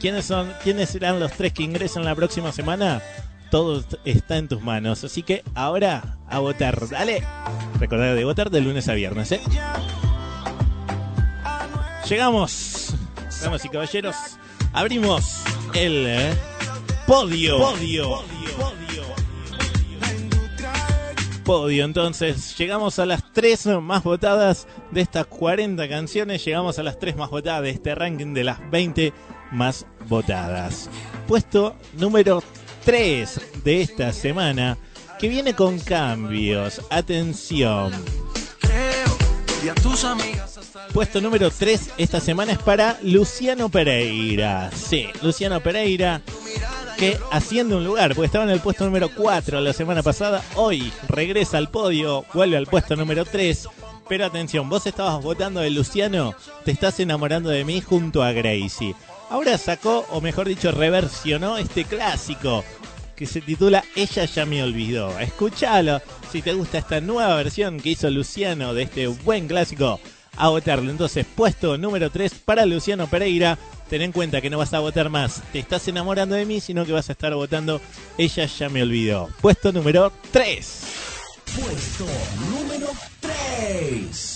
¿Quiénes son? ¿Quiénes serán los tres que ingresan la próxima semana? Todo está en tus manos. Así que ahora a votar. Dale. Recordad de votar de lunes a viernes, ¿eh? Llegamos, damas y caballeros. Abrimos el eh, podio. Podio. Podio. Entonces, llegamos a las tres más votadas de estas 40 canciones. Llegamos a las tres más votadas de este ranking de las 20 más votadas. Puesto número 3 de esta semana, que viene con cambios. Atención. Puesto número 3 esta semana es para Luciano Pereira. Sí, Luciano Pereira que asciende un lugar, porque estaba en el puesto número 4 la semana pasada. Hoy regresa al podio, vuelve al puesto número 3. Pero atención, vos estabas votando de Luciano, te estás enamorando de mí junto a Gracie. Ahora sacó, o mejor dicho, reversionó este clásico que se titula Ella ya me olvidó. Escúchalo si te gusta esta nueva versión que hizo Luciano de este buen clásico. A votarlo. Entonces, puesto número 3 para Luciano Pereira. Ten en cuenta que no vas a votar más. Te estás enamorando de mí, sino que vas a estar votando Ella ya me olvidó. Puesto número 3. Puesto número 3.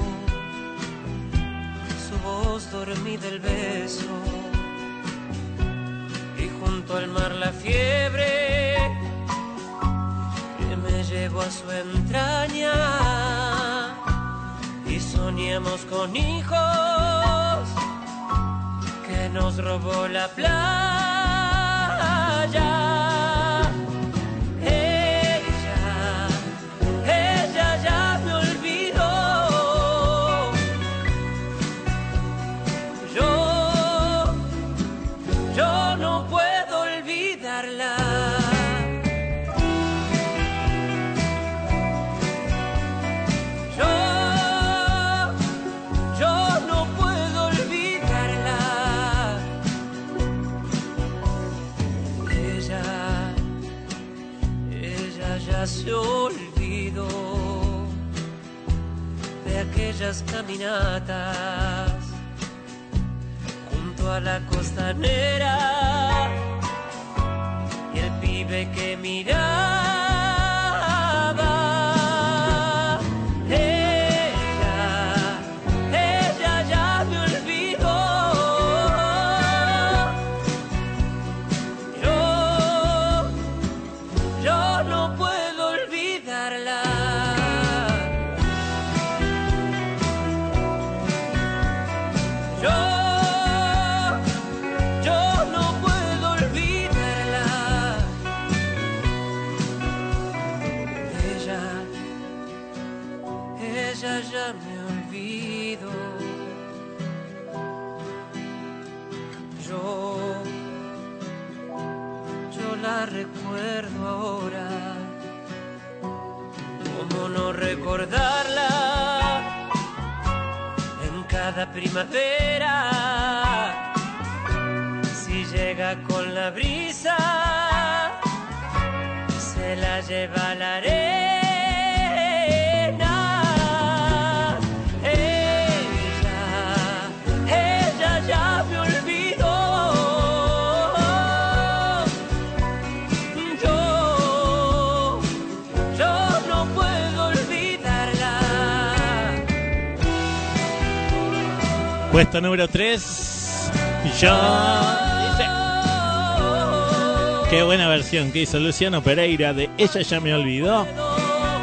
voz dormida el beso y junto al mar la fiebre que me llevó a su entraña y soñamos con hijos que nos robó la playa. Aquellas caminatas junto a la costanera y el pibe que miraba. Primavera. Si llega con la brisa, se la lleva la arena. Puesto número 3. Yo. Dice. Qué buena versión que hizo Luciano Pereira de Ella ya me olvidó.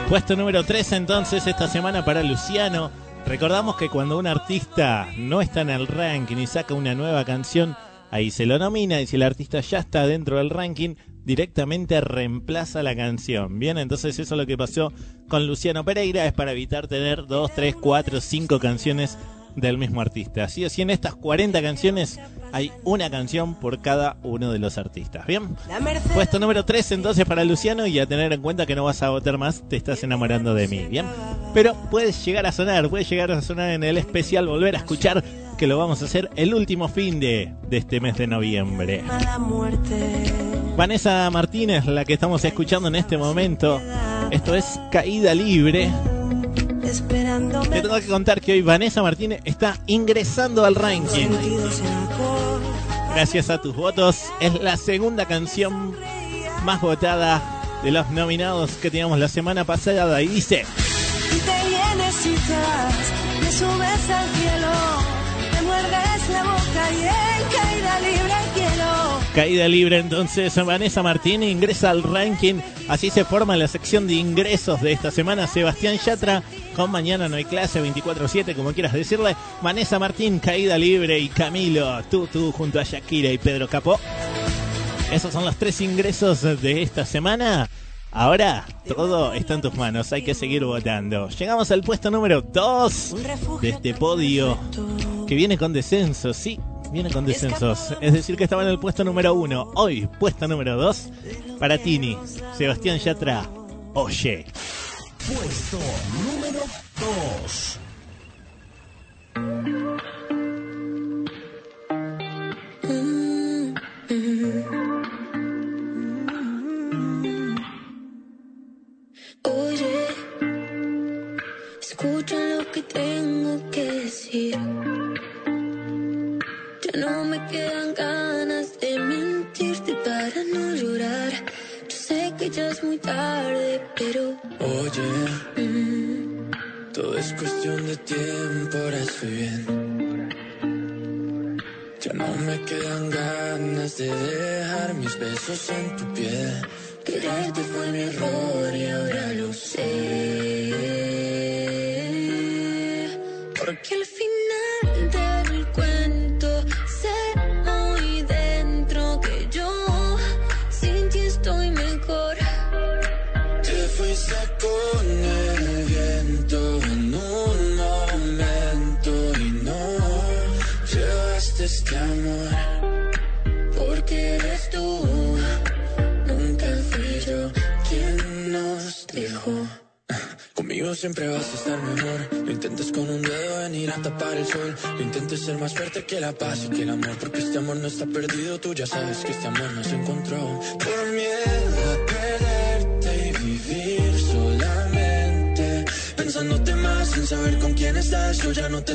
Puesto número 3 entonces esta semana para Luciano. Recordamos que cuando un artista no está en el ranking y saca una nueva canción, ahí se lo nomina y si el artista ya está dentro del ranking, directamente reemplaza la canción. Bien, entonces eso es lo que pasó con Luciano Pereira, es para evitar tener 2, 3, 4, 5 canciones del mismo artista. Así así en estas 40 canciones hay una canción por cada uno de los artistas. Bien, puesto número 3 entonces para Luciano y a tener en cuenta que no vas a votar más, te estás enamorando de mí. Bien, pero puedes llegar a sonar, puedes llegar a sonar en el especial, volver a escuchar que lo vamos a hacer el último fin de, de este mes de noviembre. Vanessa Martínez, la que estamos escuchando en este momento. Esto es Caída Libre. Esperándome. Te tengo que contar que hoy Vanessa Martínez está ingresando al ranking. Gracias a tus votos, es la segunda canción más votada de los nominados que teníamos la semana pasada y dice, Y te vienes y te vas, subes al cielo, me muerdes la boca y en caída libre quiero. caída libre entonces Vanessa Martínez ingresa al ranking, así se forma la sección de ingresos de esta semana Sebastián Yatra con Mañana no hay clase 24-7 como quieras decirle, Vanessa Martín, caída libre y Camilo, tú, tú junto a Shakira y Pedro Capó. Esos son los tres ingresos de esta semana. Ahora todo está en tus manos, hay que seguir votando. Llegamos al puesto número 2 de este podio que viene con descensos, sí, viene con descensos. Es decir, que estaba en el puesto número 1. Hoy, puesto número 2 para Tini, Sebastián Yatra. Oye, Puesto número 2.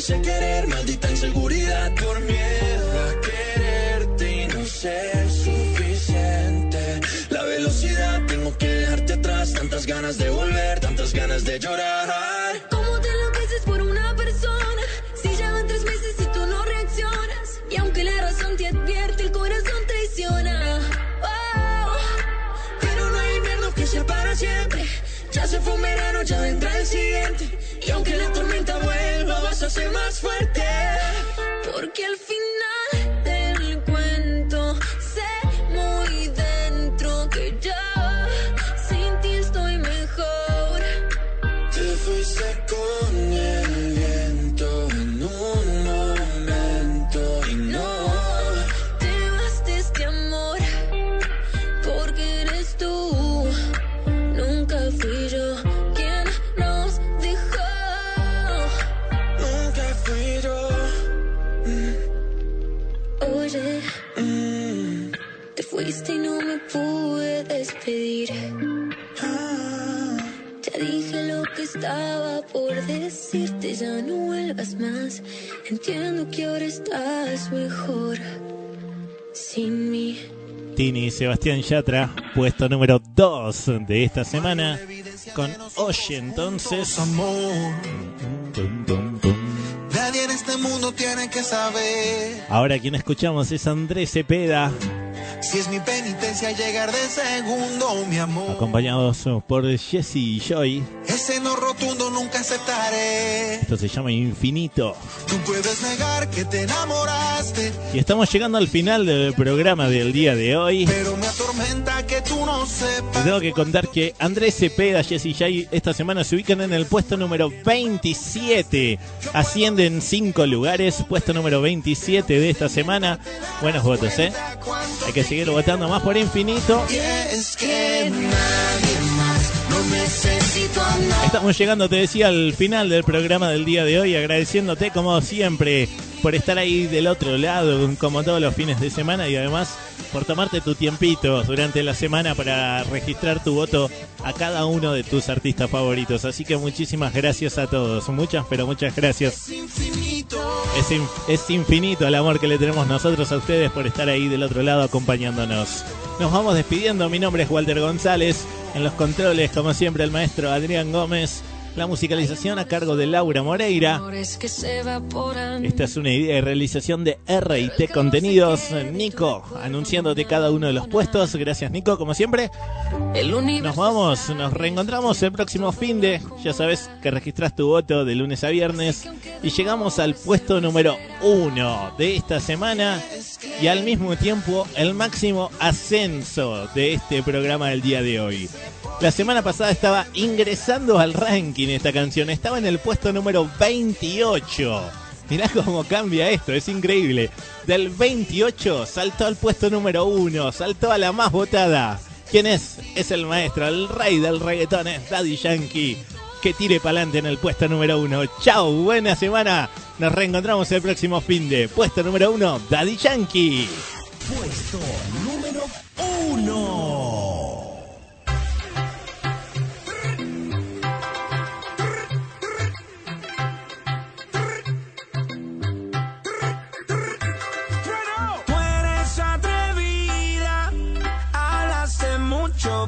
she quiere See my Tini y Sebastián Yatra, puesto número 2 de esta semana, con Oye entonces. Este Ahora quien escuchamos es Andrés Cepeda, si es mi penitencia llegar de segundo, mi amor. acompañados por Jesse y Joy. Ese no rotundo nunca aceptaré. Esto se llama Infinito. Tú puedes negar que te enamoraste, Y estamos llegando al final del programa del día de hoy. pero me atormenta que tú no Te sepas. tengo que contar que Andrés Cepeda, Jesse y Jay esta semana se ubican en el puesto número 27. Ascienden 5 lugares, puesto número 27 de esta semana. Buenos votos, ¿eh? Hay que seguir votando más por infinito. Estamos llegando, te decía, al final del programa del día de hoy, agradeciéndote como siempre por estar ahí del otro lado, como todos los fines de semana, y además por tomarte tu tiempito durante la semana para registrar tu voto a cada uno de tus artistas favoritos. Así que muchísimas gracias a todos, muchas, pero muchas gracias. Es, in- es infinito el amor que le tenemos nosotros a ustedes por estar ahí del otro lado acompañándonos. Nos vamos despidiendo, mi nombre es Walter González, en los controles como siempre el maestro Adrián Gómez, la musicalización a cargo de Laura Moreira. Esta es una idea de realización de RT Contenidos. Nico, anunciándote cada uno de los puestos. Gracias, Nico, como siempre. Nos vamos, nos reencontramos el próximo fin de. Ya sabes que registras tu voto de lunes a viernes. Y llegamos al puesto número uno de esta semana. Y al mismo tiempo, el máximo ascenso de este programa del día de hoy. La semana pasada estaba ingresando al ranking esta canción, estaba en el puesto número 28. Mirá cómo cambia esto, es increíble. Del 28 saltó al puesto número 1, saltó a la más votada. ¿Quién es? Es el maestro, el rey del reggaetón, es Daddy Yankee. Que tire para adelante en el puesto número 1. Chao, buena semana. Nos reencontramos el próximo fin de puesto número 1, Daddy Yankee. Puesto número 1.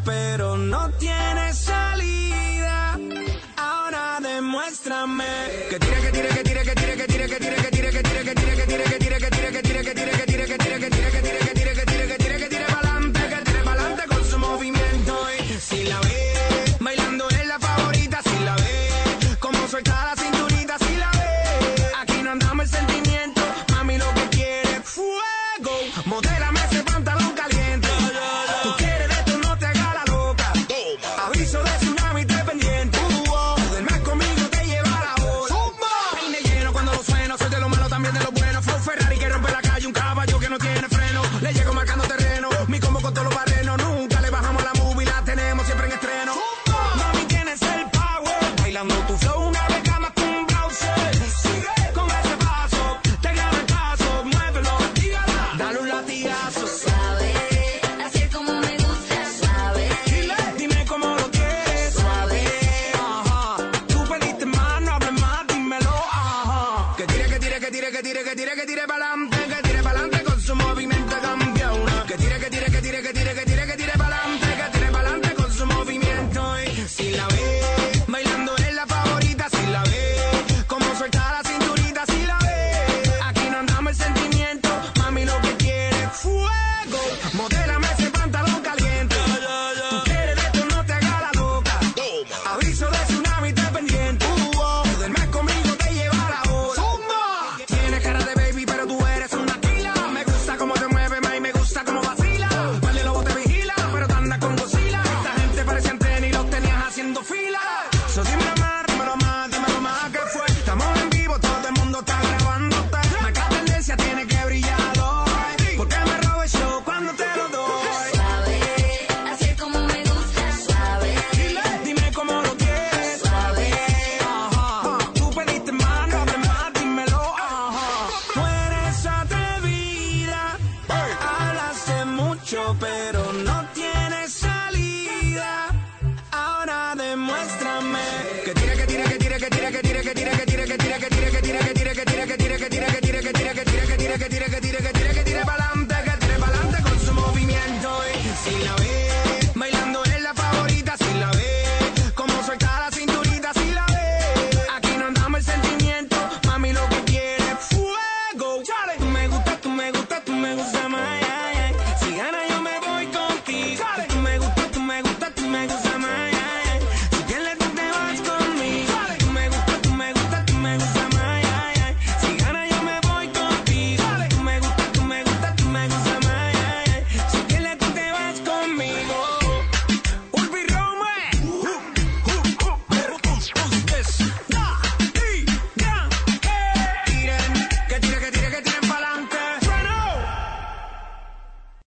Pero no tienes